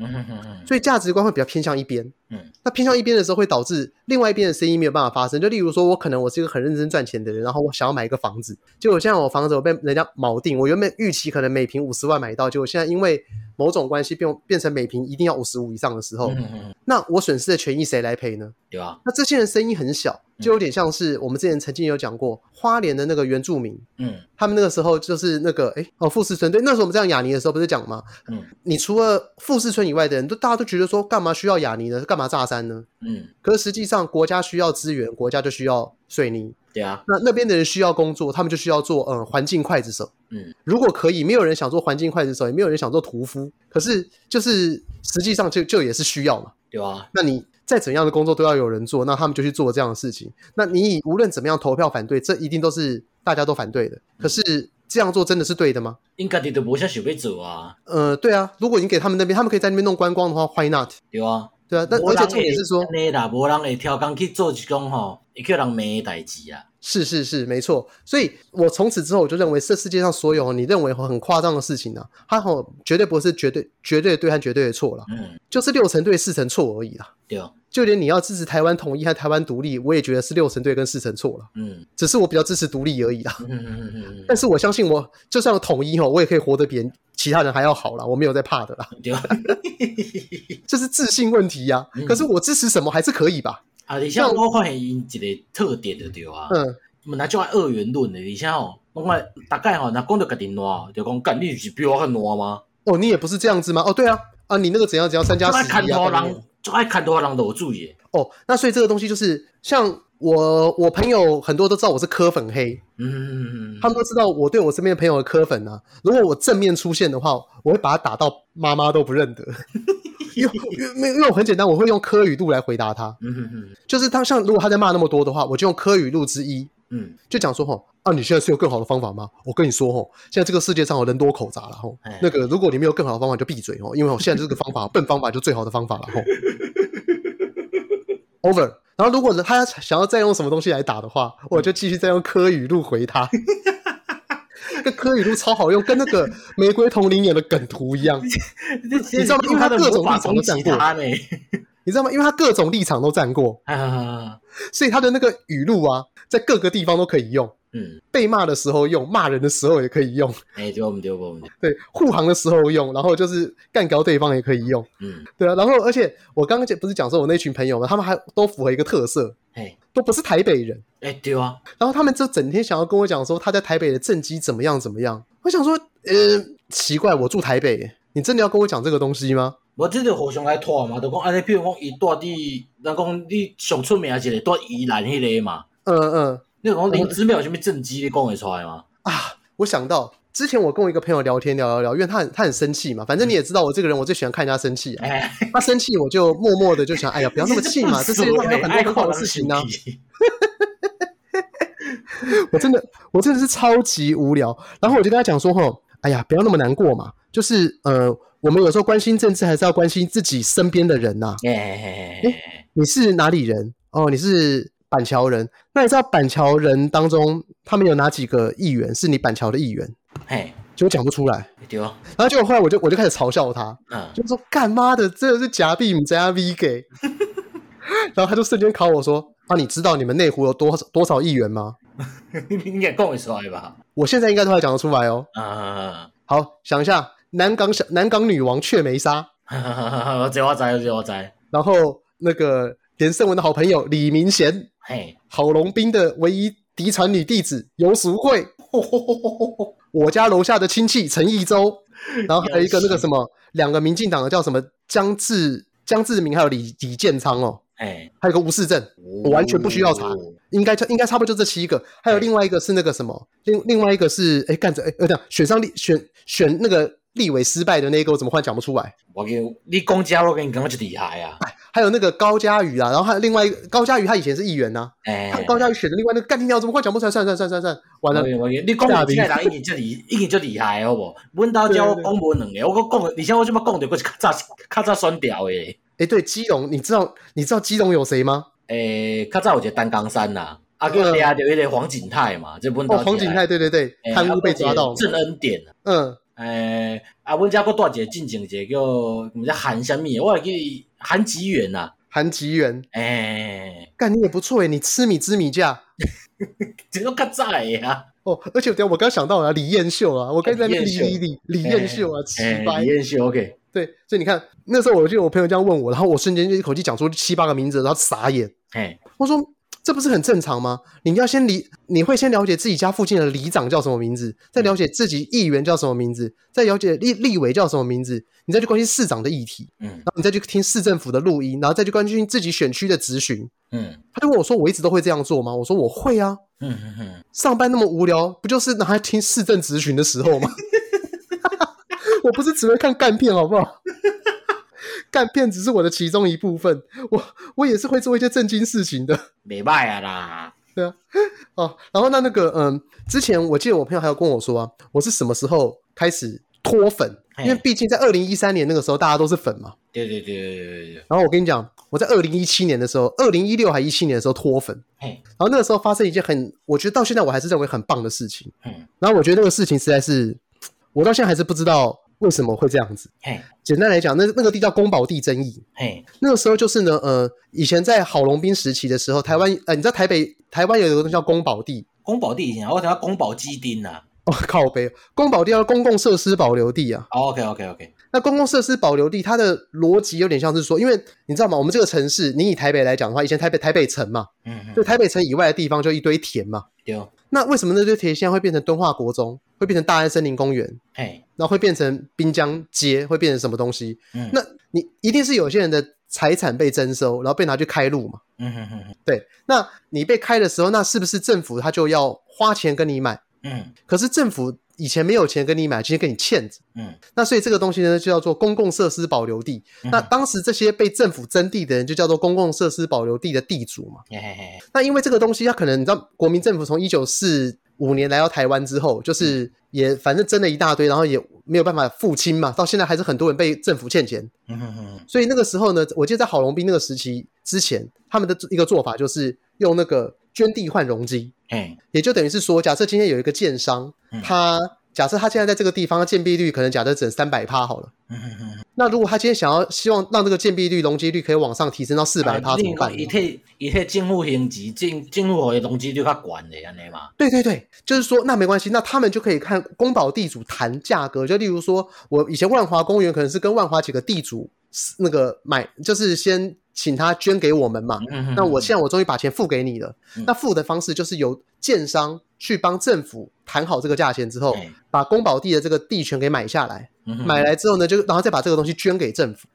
所以价值观会比较偏向一边。嗯，那偏向一边的时候，会导致另外一边的声音没有办法发生。就例如说，我可能我是一个很认真赚钱的人，然后我想要买一个房子，结果现在我房子我被人家锚定，我原本预期可能每平五十万买到，结果现在因为某种关系变变成每平一定要五十五以上的时候，嗯那我损失的权益谁来赔呢？对啊，那这些人声音很小，就有点像是我们之前曾经有讲过花莲的那个原住民，嗯，他们那个时候就是那个哎哦富士村，对，那时候我们在讲雅尼的时候不是讲吗？嗯，你除了富士村以外的人都大家都觉得说干嘛需要雅尼呢？干嘛炸山呢？嗯，可是实际上国家需要资源，国家就需要水泥。对啊，那那边的人需要工作，他们就需要做嗯环境刽子手。嗯，如果可以，没有人想做环境刽子手，也没有人想做屠夫。可是就是实际上就就也是需要嘛。对啊，那你再怎样的工作都要有人做，那他们就去做这样的事情。那你以无论怎么样投票反对，这一定都是大家都反对的。可是这样做真的是对的吗？应该的都不想想要做啊。呃，对啊，如果你给他们那边，他们可以在那边弄观光的话，Why not？对啊。对啊，但而且重点是说，那啦，无人会跳工去做一种吼，会叫人没的代志啊。是是是，没错。所以我从此之后，我就认为这世界上所有你认为很夸张的事情呢、啊，它吼绝对不是绝对绝对的对和绝对的错了，嗯，就是六成对四成错而已啦。对啊，就连你要支持台湾统一和台湾独立，我也觉得是六成对跟四成错了。嗯，只是我比较支持独立而已啦。嗯嗯嗯嗯。但是我相信我就算有统一吼，我也可以活得比其他人还要好啦，我没有在怕的啦。对啊，这是自信问题呀、啊嗯。可是我支持什么还是可以吧？啊，而且我发现因一个特点的对啊。嗯。那就爱二元论的，而且吼，我看大概吼，那讲到家己烂，就讲干你是比我还烂吗？哦，你也不是这样子吗？哦，对啊，啊，你那个怎样怎样三加十一啊？看人，就爱看多人都有注意。哦，那所以这个东西就是，像我我朋友很多都知道我是柯粉黑，嗯，他们都知道我对我身边的朋友的柯粉啊，如果我正面出现的话，我会把他打到妈妈都不认得。因为因为因为我很简单，我会用科语录来回答他。嗯哼哼，就是他像如果他在骂那么多的话，我就用科语录之一。嗯，就讲说吼啊，你现在是有更好的方法吗？我跟你说吼，现在这个世界上有人多口杂了吼。那个，如果你没有更好的方法，就闭嘴哦，因为我现在这个方法 笨方法就最好的方法了吼。Over。然后如果他想要再用什么东西来打的话，我就继续再用科语录回他。那个柯语录超好用，跟那个玫瑰同林演的梗图一样。你知道吗？因为他各种立场都站过。你知道吗？因为他各种立场都站过。所以他的那个语录啊，在各个地方都可以用。嗯，被骂的时候用，骂人的时候也可以用。哎，丢不丢不？对，护航的时候用，然后就是干掉对方也可以用。嗯，对啊。然后，而且我刚刚不是讲说我那群朋友嘛？他们还都符合一个特色，哎，都不是台北人。哎，对啊。然后他们就整天想要跟我讲说他在台北的政绩怎么样怎么样。我想说，呃，奇怪，我住台北，你真的要跟我讲这个东西吗？我真的互相来拖嘛，就讲安尼，譬如讲伊住伫，人讲你上出名一个住宜兰迄个嘛。嗯嗯。你讲林之妙有啥物政绩，你讲会出来吗？啊，我想到之前我跟我一个朋友聊天聊聊聊，因为他很他很生气嘛，反正你也知道我这个人，我最喜欢看人家生气、啊。哎、嗯，他生气我就默默的就想，哎呀，不要那么气嘛，这世界上有很多很好的事情呢、啊。我真的我真的是超级无聊，然后我就跟他讲说，吼，哎呀，不要那么难过嘛，就是呃，我们有时候关心政治，还是要关心自己身边的人呐、啊。哎，你是哪里人？哦，你是。板桥人，那你知道板桥人当中，他们有哪几个议员是你板桥的议员？嘿，结果讲不出来。对哦。然后结果后来我就我就开始嘲笑他，嗯，就说干妈的，这个是假币，你加 V 给。然后他就瞬间考我说：“啊，你知道你们内湖有多少多少议员吗？” 你也讲得出来吧？我现在应该都还讲得出来哦。啊，好，想一下，南港小南港女王雀梅莎。我知我知我知我知。然后那个连胜文的好朋友李明贤。嘿，郝龙斌的唯一嫡传女弟子游淑慧，我家楼下的亲戚陈义洲，然后还有一个那个什么，两个民进党的叫什么江志江志明，还有李李建昌哦，哎，还有个吴世正，我完全不需要查，应该应该差不多就这七个，还有另外一个是那个什么，另另外一个是哎干着哎，这样选上立选选那个立委失败的那个，我怎么忽然讲不出来？我给你公家，我给你讲就厉害啊！还有那个高嘉瑜啊，然后还有另外一个高嘉瑜，他以前是议员呐、啊。哎、欸，高嘉瑜选的另外那个干你鸟，怎么快讲不出来？算算算算算，完了。完你讲的这个人已经这里已经就厉害，好不？阮兜叫我讲无两个，我讲，而且我这么讲的，不是较早较早选掉的。哎、欸，对，基隆，你知道你知道基隆有谁吗？诶、欸，较早有一个单冈山呐、啊，啊，佮掠着一个黄景泰嘛，这阮兜。哦，黄景泰，对对对，贪污、欸、被抓到。郑恩典，嗯，诶、欸，啊，阮遮佫带一个进前一个叫毋知韩什么，我会记韩吉元呐。韩吉元，哎，干你也不错哎，你吃米知米价，这都较在呀。哦，而且我刚刚想到了李彦秀啊，我刚才李李李李彦秀啊，七八李彦秀，OK，对，所以你看那时候我就我朋友这样问我，然后我瞬间就一口气讲出七八个名字，然后傻眼，哎，我说。这不是很正常吗？你要先理，你会先了解自己家附近的里长叫什么名字，再了解自己议员叫什么名字，再了解立立委叫什么名字，你再去关心市长的议题，嗯，然后你再去听市政府的录音，然后再去关心自己选区的质询，嗯，他就问我说：“我一直都会这样做吗？”我说：“我会啊，上班那么无聊，不就是拿来听市政咨询的时候吗？我不是只会看干片，好不好？”干片只是我的其中一部分，我我也是会做一些正经事情的。没卖啊啦，对啊，哦，然后那那个嗯，之前我记得我朋友还有跟我说啊，我是什么时候开始脱粉？因为毕竟在二零一三年那个时候大家都是粉嘛。对对对对对对。然后我跟你讲，我在二零一七年的时候，二零一六还一七年的时候脱粉。然后那个时候发生一件很，我觉得到现在我还是认为很棒的事情。嗯然后我觉得那个事情实在是，我到现在还是不知道。为什么会这样子？嘿，简单来讲，那那个地叫宫保地争议。嘿，那个时候就是呢，呃，以前在郝龙斌时期的时候，台湾，呃，你知道台北台湾有一个东西叫宫保地。宫保地以前我叫宫保鸡丁呐。哦，靠北，宫保地叫公共设施保留地啊。Oh, OK OK OK。那公共设施保留地，它的逻辑有点像是说，因为你知道吗？我们这个城市，你以台北来讲的话，以前台北台北城嘛，嗯哼，就台北城以外的地方就一堆田嘛。对。那为什么那堆田现在会变成敦化国中？会变成大安森林公园，哎，然后会变成滨江街，会变成什么东西？嗯，那你一定是有些人的财产被征收，然后被拿去开路嘛？嗯哼哼哼，对，那你被开的时候，那是不是政府他就要花钱跟你买？嗯，可是政府以前没有钱跟你买，今天跟你欠着。嗯，那所以这个东西呢，就叫做公共设施保留地。嗯、那当时这些被政府征地的人，就叫做公共设施保留地的地主嘛。嘿嘿嘿，那因为这个东西，它可能你知道，国民政府从一九四五年来到台湾之后，就是也反正征了一大堆，然后也没有办法付清嘛，到现在还是很多人被政府欠钱。嗯哼哼。所以那个时候呢，我记得在郝龙斌那个时期之前，他们的一个做法就是用那个捐地换容积。嗯，也就等于是说，假设今天有一个建商，他假设他现在在这个地方的建蔽率可能假设整三百趴好了。嗯。那如果他今天想要希望让这个建蔽率、容积率可以往上提升到四百趴怎么办？一替一替政府行级，政政府的容积率较管的安尼嘛？对对对，就是说那没关系，那他们就可以看公保地主谈价格，就例如说我以前万华公园可能是跟万华几个地主那个买，就是先请他捐给我们嘛。那我现在我终于把钱付给你了，嗯、那付的方式就是由建商去帮政府谈好这个价钱之后，嗯、把公保地的这个地权给买下来。买来之后呢，就然后再把这个东西捐给政府。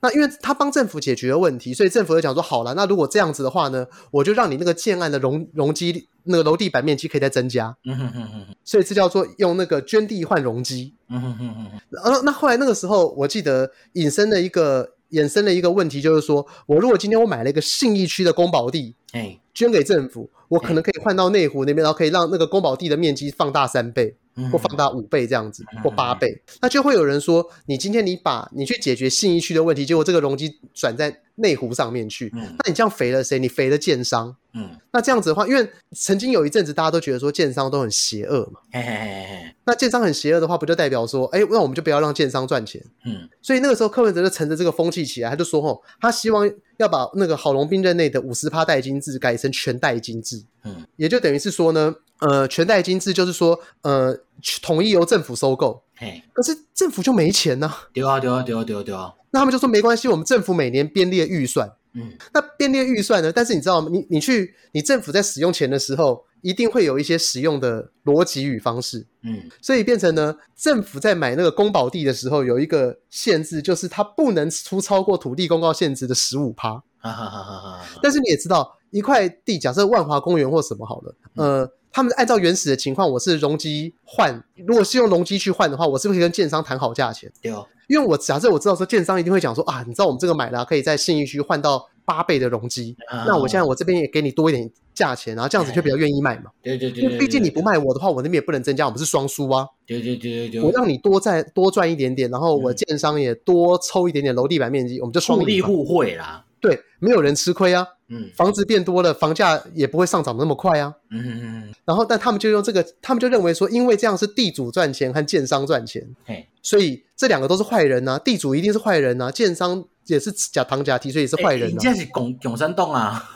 那因为他帮政府解决了问题，所以政府就讲说，好了，那如果这样子的话呢，我就让你那个建案的容容积那个楼地板面积可以再增加。嗯哼哼哼，所以这叫做用那个捐地换容积。嗯哼哼哼，呃，那后来那个时候，我记得引申了一个衍生了一个问题，就是说我如果今天我买了一个信义区的公保地，哎，捐给政府，我可能可以换到内湖那边，然后可以让那个公保地的面积放大三倍。或放大五倍这样子，或八倍，那就会有人说，你今天你把你去解决信义区的问题，结果这个容积转在内湖上面去，那你这样肥了谁？你肥了建商。嗯，那这样子的话，因为曾经有一阵子大家都觉得说建商都很邪恶嘛，嘿嘿嘿嘿，那建商很邪恶的话，不就代表说，哎，那我们就不要让建商赚钱。嗯，所以那个时候柯文哲就乘着这个风气起来，他就说，吼，他希望要把那个郝龙斌任内的五十趴代金制改成全代金制。嗯，也就等于是说呢。呃，全代金制就是说，呃，统一由政府收购。嘿，可是政府就没钱呢、啊。对啊，丢啊，丢啊，丢啊，丢啊。那他们就说没关系，我们政府每年编列预算。嗯，那编列预算呢？但是你知道吗？你你去，你政府在使用钱的时候，一定会有一些使用的逻辑与方式。嗯，所以变成呢，政府在买那个公保地的时候，有一个限制，就是它不能出超过土地公告限值的十五趴。哈哈哈哈哈。但是你也知道，一块地，假设万华公园或什么好了，呃。嗯他们按照原始的情况，我是容积换，如果是用容积去换的话，我是不是可以跟建商谈好价钱？对哦，因为我假设我知道说建商一定会讲说啊，你知道我们这个买了可以在信义区换到八倍的容积，啊、那我现在我这边也给你多一点价钱，然后这样子就比较愿意卖嘛。对对对，因为毕竟你不卖我的话，我那边也不能增加，我们是双输啊。对对对对对，我让你多赚多赚一点点，然后我建商也多抽一点点楼地板面积，我们就双利互惠啦。对，没有人吃亏啊。嗯，房子变多了，房价也不会上涨那么快啊。嗯嗯嗯。然后，但他们就用这个，他们就认为说，因为这样是地主赚钱和建商赚钱，嘿，所以这两个都是坏人呐、啊。地主一定是坏人呐、啊，建商也是假糖假提，所以也是坏人、啊。你这是拱拱山洞啊！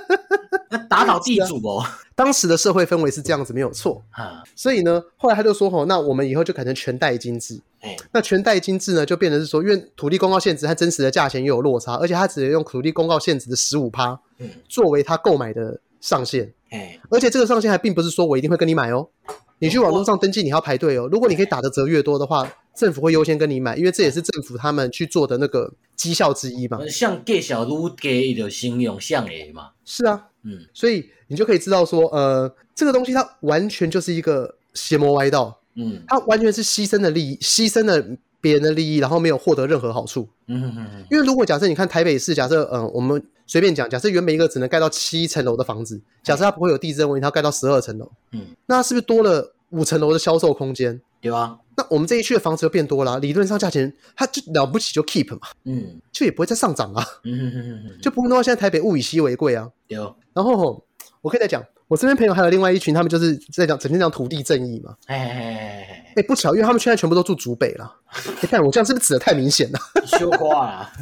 要打倒地主哦。当时的社会氛围是这样子，没有错。啊，所以呢，后来他就说：“吼，那我们以后就改成全代金制。”那全代金制呢，就变成是说，因为土地公告限值和真实的价钱又有落差，而且他只能用土地公告限值的十五趴，作为他购买的上限。而且这个上限还并不是说我一定会跟你买哦，你去网络上登记，你要排队哦。如果你可以打的折越多的话，政府会优先跟你买，因为这也是政府他们去做的那个绩效之一嘛。像给小路给的信用像诶嘛。是啊，嗯，所以你就可以知道说，呃，这个东西它完全就是一个邪魔歪道。嗯，它完全是牺牲的利益，牺牲了别人的利益，然后没有获得任何好处。嗯哼哼哼。因为如果假设你看台北市，假设嗯、呃，我们随便讲，假设原本一个只能盖到七层楼的房子，假设它不会有地震问题，它盖到十二层楼。嗯，那是不是多了五层楼的销售空间？对啊。那我们这一区的房子就变多了，啊，理论上价钱它就了不起就 keep 嘛。嗯，就也不会再上涨啊。就不会的话，现在台北物以稀为贵啊。有。然后我可以再讲。我身边朋友还有另外一群，他们就是在讲整天讲土地正义嘛。哎哎哎哎，不巧，因为他们现在全部都住竹北了。你看我这样是不是指的太明显了？羞花啊，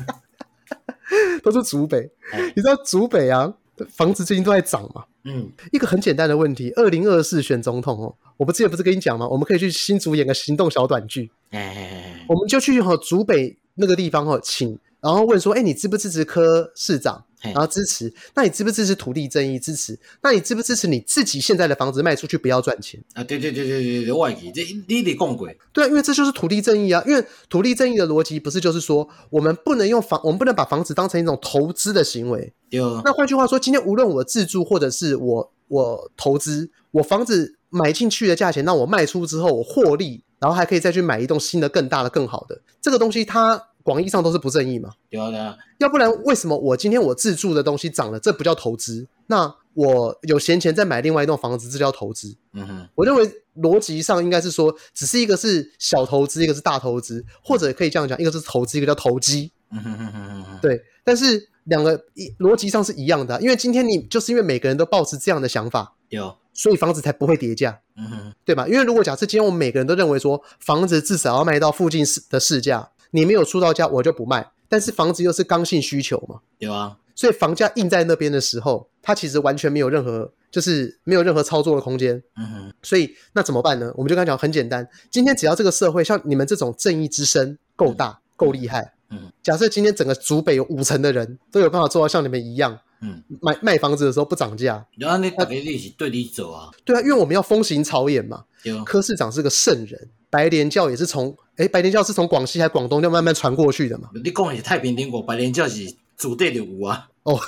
都是竹北。你知道竹北啊，房子最近都在涨嘛。嗯，一个很简单的问题，二零二四选总统哦，我不之前不是跟你讲吗？我们可以去新竹演个行动小短剧。哎，我们就去哈竹北那个地方哈，请然后问说，哎，你支不支持柯市长？然后支持，那你支不支持土地正义？支持，那你支不支持你自己现在的房子卖出去不要赚钱啊？对对对对对对，外地这你得共轨。对啊，因为这就是土地正义啊。因为土地正义的逻辑不是就是说，我们不能用房，我们不能把房子当成一种投资的行为。对。那换句话说，今天无论我自住或者是我我投资，我房子买进去的价钱，那我卖出之后我获利，然后还可以再去买一栋新的、更大的、更好的，这个东西它。广义上都是不正义嘛？有啊，对啊。要不然为什么我今天我自住的东西涨了，这不叫投资？那我有闲钱再买另外一栋房子，这叫投资？嗯哼。我认为逻辑上应该是说，只是一个是小投资，一个是大投资，或者可以这样讲，一个是投资，一个叫投机。嗯哼哼哼哼。对，但是两个一逻辑上是一样的啊，因为今天你就是因为每个人都抱持这样的想法，有，所以房子才不会跌价。嗯哼，对吧？因为如果假设今天我们每个人都认为说，房子至少要卖到附近市的市价。你没有出到价，我就不卖。但是房子又是刚性需求嘛，有啊。所以房价印在那边的时候，它其实完全没有任何，就是没有任何操作的空间。嗯哼。所以那怎么办呢？我们就刚讲很简单。今天只要这个社会像你们这种正义之声够大、够厉害，嗯，假设今天整个竹北有五成的人都有办法做到像你们一样，嗯，卖卖房子的时候不涨价，然后你大家一起对你走啊。对啊，因为我们要风行草偃嘛。柯市长是个圣人。白莲教也是从哎白莲教是从广西还广东就慢慢传过去的嘛？你讲的是太平天国，白莲教是祖地的有啊。哦，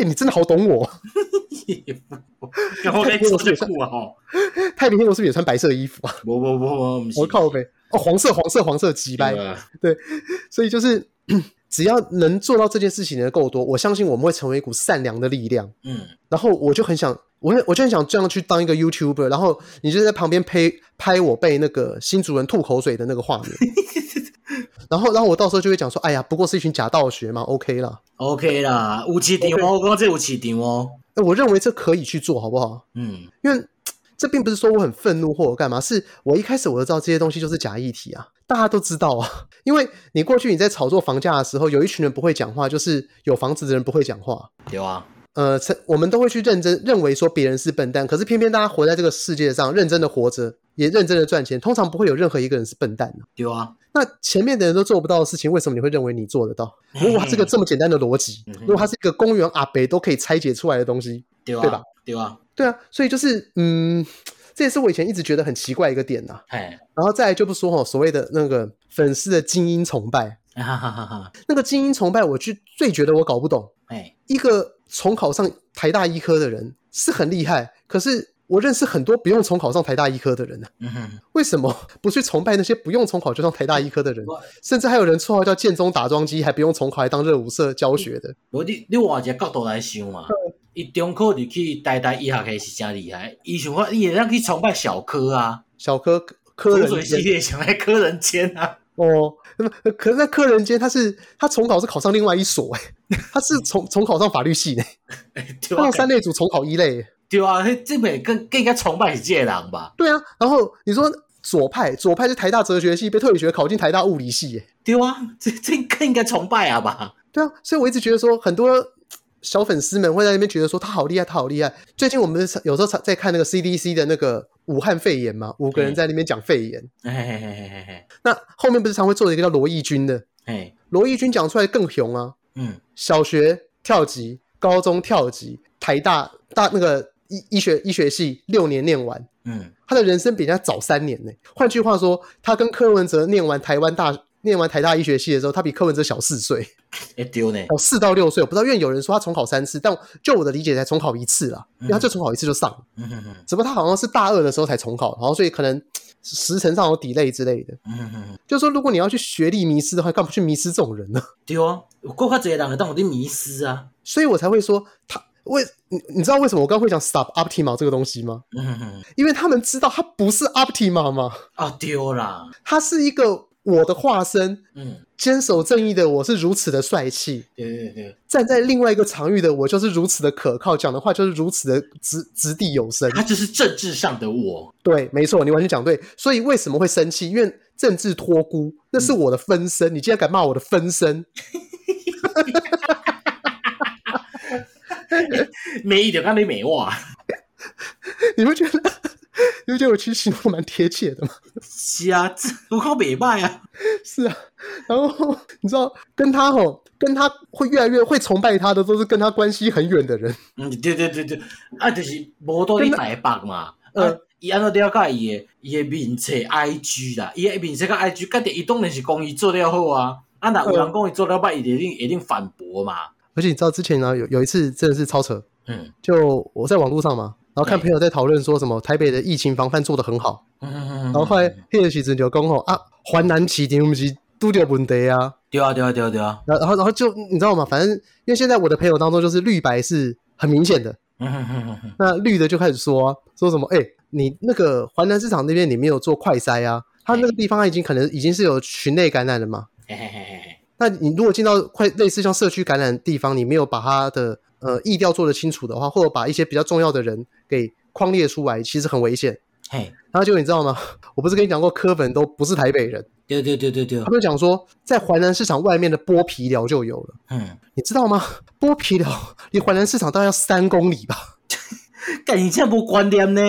哎，你真的好懂我。然后该做这裤啊哈。太平天国是不是也穿白色衣服啊？不不不不，我靠呗。哦，黄色黄色黄色鸡掰。对，所以就是。只要能做到这件事情的人够多，我相信我们会成为一股善良的力量。嗯，然后我就很想，我我就很想这样去当一个 YouTuber，然后你就在旁边拍拍我被那个新主人吐口水的那个画面，然后然后我到时候就会讲说，哎呀，不过是一群假道学嘛，OK 啦，OK 啦，无市场哦，我刚刚这有市场哦，哎，我认为这可以去做好不好？嗯，因为。这并不是说我很愤怒或者干嘛，是我一开始我就知道这些东西就是假议题啊，大家都知道啊。因为你过去你在炒作房价的时候，有一群人不会讲话，就是有房子的人不会讲话。有啊，呃，我们都会去认真认为说别人是笨蛋，可是偏偏大家活在这个世界上，认真的活着，也认真的赚钱，通常不会有任何一个人是笨蛋的。有啊，那前面的人都做不到的事情，为什么你会认为你做得到？如果这个这么简单的逻辑，如果它是一个公园阿北都可以拆解出来的东西，对吧？对啊，对啊，所以就是嗯。这也是我以前一直觉得很奇怪一个点呐、啊。然后再来就不说哈，所谓的那个粉丝的精英崇拜，那个精英崇拜，我就最觉得我搞不懂。哎一个重考上台大医科的人是很厉害，可是我认识很多不用重考上台大医科的人呢、啊。为什么不去崇拜那些不用重考就上台大医科的人？甚至还有人绰号叫建中打桩机，还不用重考还当热舞社教学的。我你你换一个角度来想嘛。伊中科入去台大医学系是真厉害，伊想讲伊会让去崇拜小科啊，小科科人系列想来柯仁坚啊，哦，可是在柯仁坚他是他重考是考上另外一所哎，他是重重考上法律系呢，上三类组重考一类，对啊，这本更更应该崇拜你这人吧？对啊，然后你说左派左派是台大哲学系被退学考进台大物理系，哎，对啊，这这更应该崇拜啊吧？对啊，所以我一直觉得说很多。小粉丝们会在那边觉得说他好厉害，他好厉害。最近我们有时候在看那个 CDC 的那个武汉肺炎嘛，五个人在那边讲肺炎。嘿嘿嘿嘿嘿。那后面不是常会做一个叫罗毅军的？哎，罗毅军讲出来更雄啊。嗯。小学跳级，高中跳级，台大大那个医医学医学系六年念完。嗯。他的人生比人家早三年呢。换句话说，他跟柯文哲念完台湾大。念完台大医学系的时候，他比柯文哲小四岁，哎丢呢，哦四到六岁，我不知道，因为有人说他重考三次，但就我的理解才重考一次啦，因为他就重考一次就上，嗯哼哼，只不过他好像是大二的时候才重考，然后所以可能时程上有 delay 之类的，嗯哼哼，就是说如果你要去学历迷失的话，干嘛去迷失这种人呢？对啊，我够快这些人，但我的迷失啊，所以我才会说他为你你知道为什么我刚会讲 stop optimal 这个东西吗？嗯哼哼，因为他们知道他不是 optimal 嘛，啊丢啦，他是一个。我的化身，嗯，坚守正义的我是如此的帅气，对对对，站在另外一个场域的我就是如此的可靠，讲的话就是如此的掷掷地有声。他就是政治上的我，对，没错，你完全讲对。所以为什么会生气？因为政治托孤，那是我的分身。嗯、你竟然敢骂我的分身？没一点看你没话，你们觉得？因为我其实形容蛮贴切的嘛，是啊，我靠北拜啊，是啊，然后你知道跟他吼，跟他会越来越会崇拜他的，都是跟他关系很远的人。嗯，对对对对，啊，就是无多你台北嘛，呃，伊安怎了解伊的伊的名册 IG 啦，伊的名册个 IG，肯定伊当然是讲伊做了好啊，啊，那有人讲伊做了歹，伊一定一定反驳嘛。而且你知道之前呢，有有一次真的是超扯，嗯，就我在网络上嘛。然后看朋友在讨论说什么台北的疫情防范做得很好，然后后来黑的时阵就讲吼啊，环南市场不是都有问题啊，对啊对啊对啊对啊，然后然后就你知道吗？反正因为现在我的朋友当中就是绿白是很明显的，那绿的就开始说、啊、说什么哎，你那个环南市场那边你没有做快筛啊，他那个地方已经可能已经是有群内感染了嘛，那你如果进到快类似像社区感染的地方，你没有把他的。呃，意调做得清楚的话，或者把一些比较重要的人给框列出来，其实很危险。嘿，然后就你知道吗？我不是跟你讲过，柯粉都不是台北人。对对对对对，他们讲说，在淮南市场外面的剥皮寮就有了。嗯，你知道吗？剥皮寮离淮南市场大概要三公里吧？干，你这样不观念呢？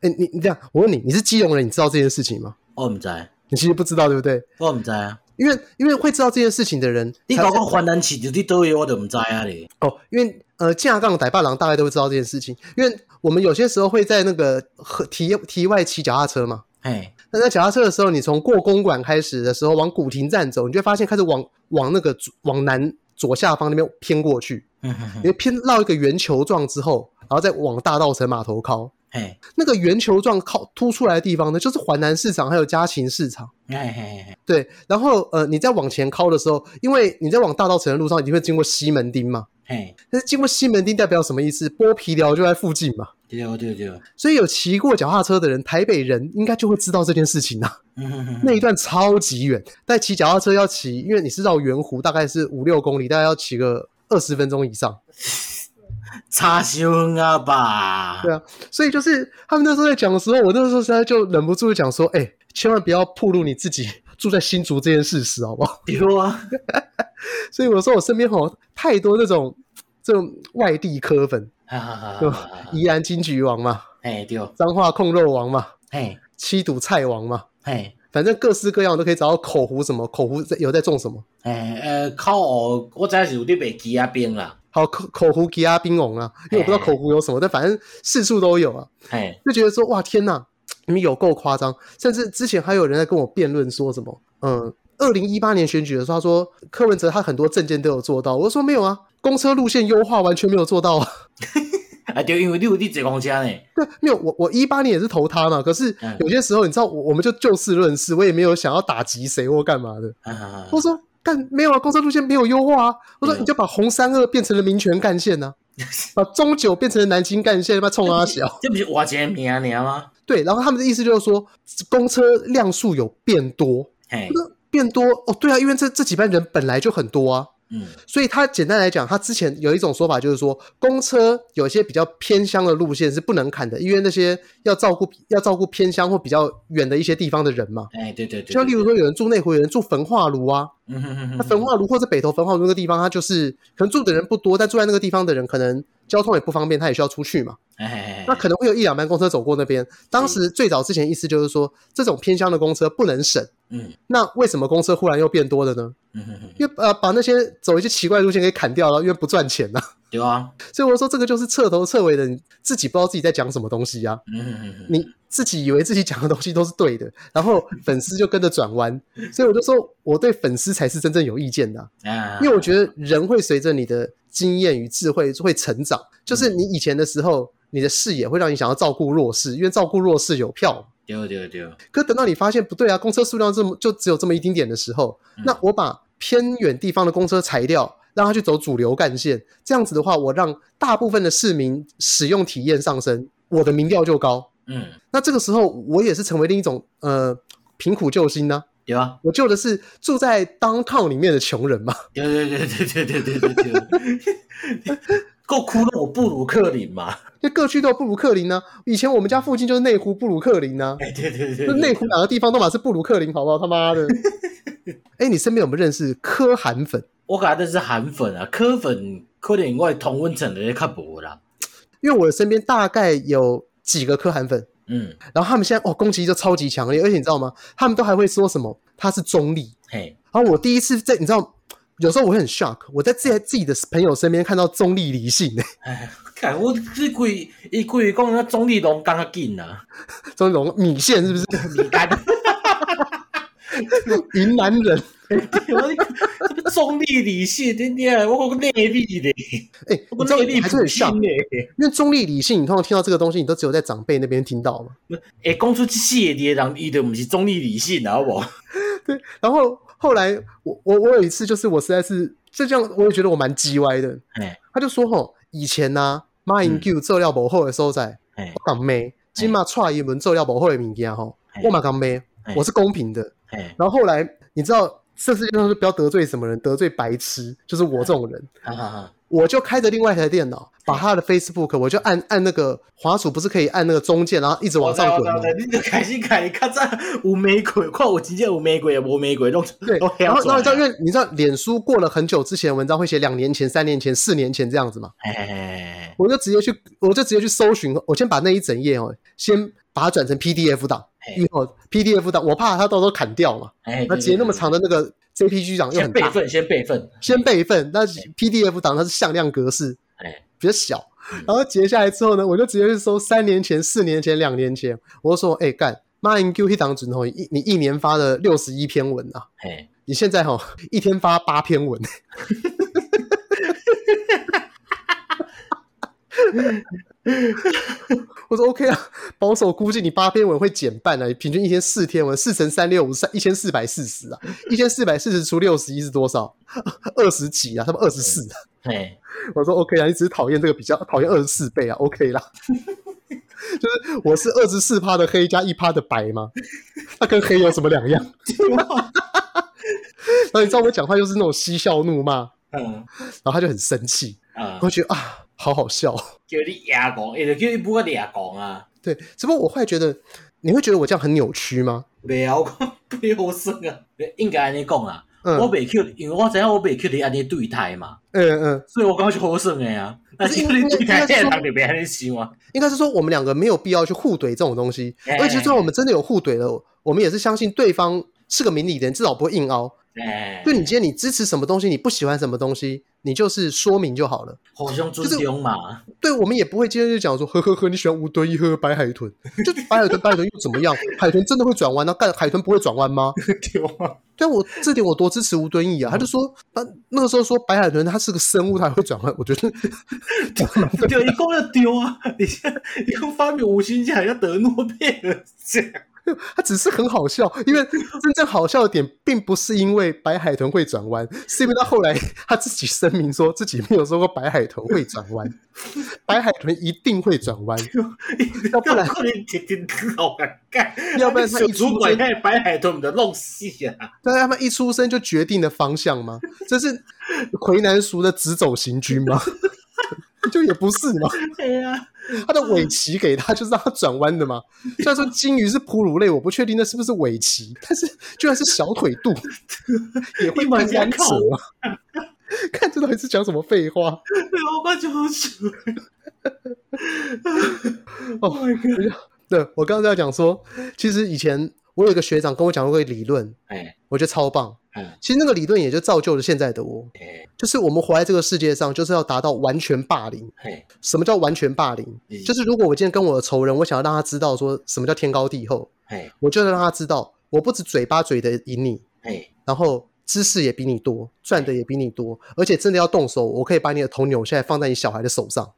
哎，你你这样，我问你，你是基隆人，你知道这件事情吗？我不知道。你其实不知道，对不对？我不知道啊。因为因为会知道这件事情的人，你搞个环南起就你都有，我都唔知啊你。哦，因为呃，架杠逮霸郎大概都会知道这件事情，因为我们有些时候会在那个和题题外骑脚踏车嘛。哎，那在脚踏车的时候，你从过公馆开始的时候，往古亭站走，你就会发现开始往往那个往南左下方那边偏过去，嗯哼哼，你偏绕一个圆球状之后，然后再往大道城码头靠。哎，那个圆球状靠凸出来的地方呢，就是环南市场还有家禽市场。哎嘿嘿，对，然后呃，你在往前靠的时候，因为你在往大道城的路上一定会经过西门町嘛。嘿，但是经过西门町代表什么意思？剥皮寮就在附近嘛。对对对。所以有骑过脚踏车的人，台北人应该就会知道这件事情呐。那一段超级远，但骑脚踏车要骑，因为你是绕圆弧，大概是五六公里，大概要骑个二十分钟以上。差凶啊吧！对啊，所以就是他们那时候在讲的时候，我那时候实在就忍不住讲说：“哎、欸，千万不要暴露你自己住在新竹这件事实，好不好？”丢啊！所以我说我身边好太多那种这种外地科粉，就宜兰金桔王嘛，哎丢，彰化控肉王嘛，哎，七堵菜王嘛，哎，反正各式各样都可以找到口湖什么口湖在有在种什么，哎呃，靠哦，我真是有啲卖鸡仔冰啦。好口口湖吉亚冰龙啊，因为我不知道口湖有什么，但反正四处都有啊。哎，就觉得说哇天哪，你们有够夸张！甚至之前还有人在跟我辩论说什么，嗯，二零一八年选举的时候，他说柯文哲他很多政见都有做到，我说没有啊，公车路线优化完全没有做到啊。啊，就因为你有你坐公车呢。对，没有我我一八年也是投他嘛，可是有些时候你知道我我们就就事论事，我也没有想要打击谁或干嘛的。我说。干没有啊，公车路线没有优化啊。我说你就把红三二变成了民权干线呢、啊，把中九变成了南京干线，他妈冲阿小，这不是挖钱名啊吗？对，然后他们的意思就是说，公车辆数有变多，嘿，变多哦，对啊，因为这这几班人本来就很多啊。嗯，所以他简单来讲，他之前有一种说法，就是说公车有一些比较偏乡的路线是不能砍的，因为那些要照顾要照顾偏乡或比较远的一些地方的人嘛。哎，对对对，像例如说有人住内湖，有人住焚化炉啊。嗯哼哼哼，那焚化炉或者北投焚化炉那个地方，它就是可能住的人不多，但住在那个地方的人可能交通也不方便，他也需要出去嘛。哎，那可能会有一两班公车走过那边。当时最早之前意思就是说，这种偏乡的公车不能省。嗯，那为什么公车忽然又变多了呢？嗯哼哼，因为呃，把那些走一些奇怪路线给砍掉了，因为不赚钱呐。对啊，所以我说这个就是彻头彻尾的，你自己不知道自己在讲什么东西啊。你自己以为自己讲的东西都是对的，然后粉丝就跟着转弯。所以我就说，我对粉丝才是真正有意见的啊。因为我觉得人会随着你的经验与智慧会成长，就是你以前的时候，你的视野会让你想要照顾弱势，因为照顾弱势有票。对对对。可等到你发现不对啊，公车数量这么就只有这么一丁点的时候，那我把偏远地方的公车裁掉。让他去走主流干线，这样子的话，我让大部分的市民使用体验上升，我的民调就高。嗯，那这个时候我也是成为另一种呃贫苦救星呢。有啊，我救的是住在 downtown 里面的穷人嘛。对对对对对对对对对，够哭了，我布鲁克林嘛，那各区都有布鲁克林呢。以前我们家附近就是内湖布鲁克林呢。哎，对对对，就内湖哪个地方都嘛是布鲁克林，好不好？他妈的！哎，你身边有没有认识柯韩粉？我感觉这是韩粉啊，科粉可能我同温层的也较无啦。因为我的身边大概有几个科韩粉，嗯，然后他们现在哦攻击就超级强烈，而且你知道吗？他们都还会说什么他是中立，嘿。然后我第一次在你知道，有时候我会很 shock，我在自己自己的朋友身边看到中立理性哎，哎，看我这贵一贵讲那中立龙刚刚进呐，中立龙米线是不是 米干？云南人。这个中立理性，天天我讲内力的，哎、欸，我内力还是很像的。因为中立理性，你通常听到这个东西，你都只有在长辈那边听到嘛。哎、欸，讲出这些的人，伊都不是中立理性，好不好？对。然后后来，我我我有一次，就是我实在是就这样，我也觉得我蛮鸡歪的。哎，他就说吼，以前呢、啊，马英九做料不好的所在，哎，我讲咩？今嘛踹一门做料不好的物件吼，我嘛讲咩？我是公平的。哎，然后后来，你知道？这世界上是不要得罪什么人，得罪白痴就是我这种人。啊啊啊、我就开着另外一台电脑，把他的 Facebook，我就按按那个滑鼠，不是可以按那个中键，然后一直往上滚吗？你就开心开，看这无玫瑰，看我直接无玫瑰，无玫瑰弄对。然后然后你知道，因为你知道，脸书过了很久之前的文章会写两年前、三年前、四年前这样子嘛？哎，我就直接去，我就直接去搜寻，我先把那一整页哦，先把它转成 PDF 档。以后 PDF 档，我怕他到时候砍掉嘛。哎，那截那么长的那个 JPG 档又很大，先备份，先备份，先备份。那 PDF 档它是向量格式，哎，比较小。然后截下来之后呢，我就直接去搜三年前、四年前、两年前，我就说：“哎、欸，干，妈 n Q 一档准头，一你一年发了六十一篇文啊，哎你现在哈一天发八篇文。” 我说 OK 啊，保守估计你八篇文会减半啊，平均一天四天文，四乘三六五三一千四百四十啊，一千四百四十除六十一是多少？二十几啊，他们二十四。哎，我说 OK 啊，你只是讨厌这个比较讨厌二十四倍啊，OK 啦。就是我是二十四趴的黑加一趴的白吗？它跟黑有什么两样？然后你知道我讲话就是那种嬉笑怒骂，嗯，然后他就很生气，啊，我觉得啊。好好笑，叫你哑讲，也就叫你不个哑讲啊。对，只不过我会觉得，你会觉得我这样很扭曲吗？没有，不好生啊，应该安尼讲啊。嗯、我被 Q，，因为我知影我被 Q 你安尼对待嘛。嗯嗯，所以我感觉好生的呀。但是你对待这样，他就别安尼想啊。应该是说，我们两个没有必要去互怼这种东西。欸、而且，就算我们真的有互怼了，我们也是相信对方是个明理的人，至少不会硬凹。哎、欸，就你今天你支持什么东西，你不喜欢什么东西。你就是说明就好了，互相尊重嘛。就是、对，我们也不会今天就讲说，呵呵呵，你喜欢吴敦义，呵呵，白海豚，就白海豚，白海豚又怎么样？海豚真的会转弯？那干海豚不会转弯吗？对啊，对我这点我多支持吴敦义啊！他就说，那那个时候说白海豚它是个生物，它还会转弯。我觉得 丢一共要丢啊！你现在一共发明五星奖要得诺贝尔奖。他只是很好笑，因为真正好笑的点并不是因为白海豚会转弯，是因为他后来 他自己声明说自己没有说过白海豚会转弯，白海豚一定会转弯，要不然你天天好尴尬，要不然他一出生白海豚的弄死啊！对，他们一出生就决定了方向吗？这是魁南淑的直走行军吗？就也不是嘛。对呀。他的尾鳍给它，就是让它转弯的嘛。虽然说鲸鱼是哺乳类，我不确定那是不是尾鳍，但是居然是小腿肚，也会弯弯！看这到底是讲什么废话？我感觉好蠢。Oh my god！对，我刚 刚在讲说，其实以前我有一个学长跟我讲过一个理论，哎，我觉得超棒。其实那个理论也就造就了现在的我，就是我们活在这个世界上，就是要达到完全霸凌。什么叫完全霸凌？就是如果我今天跟我的仇人，我想要让他知道说什么叫天高地厚，我就让他知道，我不止嘴巴嘴的赢你，然后知识也比你多，赚的也比你多，而且真的要动手，我可以把你的头扭下来放在你小孩的手上。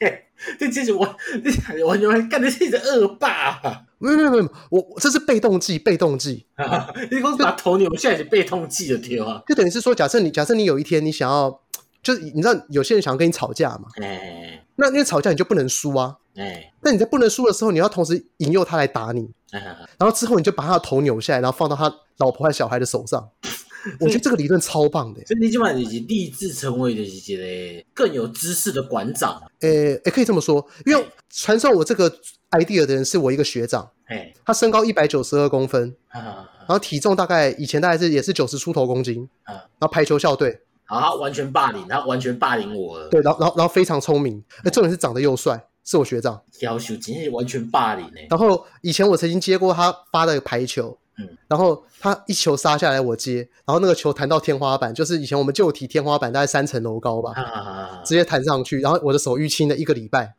这其实我，我完全干的是一个恶霸啊！没有没有没有，我这是被动技，被动技。你光把头扭下来是被动技的天啊！就等于是说，假设你假设你有一天你想要，就是你知道有些人想要跟你吵架嘛，哎，那因为吵架你就不能输啊，哎，那你在不能输的时候，你要同时引诱他来打你，然后之后你就把他的头扭下来，然后放到他老婆和小孩的手上。我觉得这个理论超棒的，所以你今晚已经立志成为的一个更有知识的馆长。诶诶，可以这么说，因为传授我这个 idea 的人是我一个学长，哎，他身高一百九十二公分，然后体重大概以前大概是也是九十出头公斤，啊然后排球校队，啊，他完全霸凌，他完全霸凌我了，对，然后然后然后非常聪明，哎，重点是长得又帅，是我学长，要求今天完全霸凌呢，然后以前我曾经接过他发的排球。然后他一球杀下来，我接，然后那个球弹到天花板，就是以前我们旧体天花板大概三层楼高吧，啊、直接弹上去，然后我的手淤青了一个礼拜。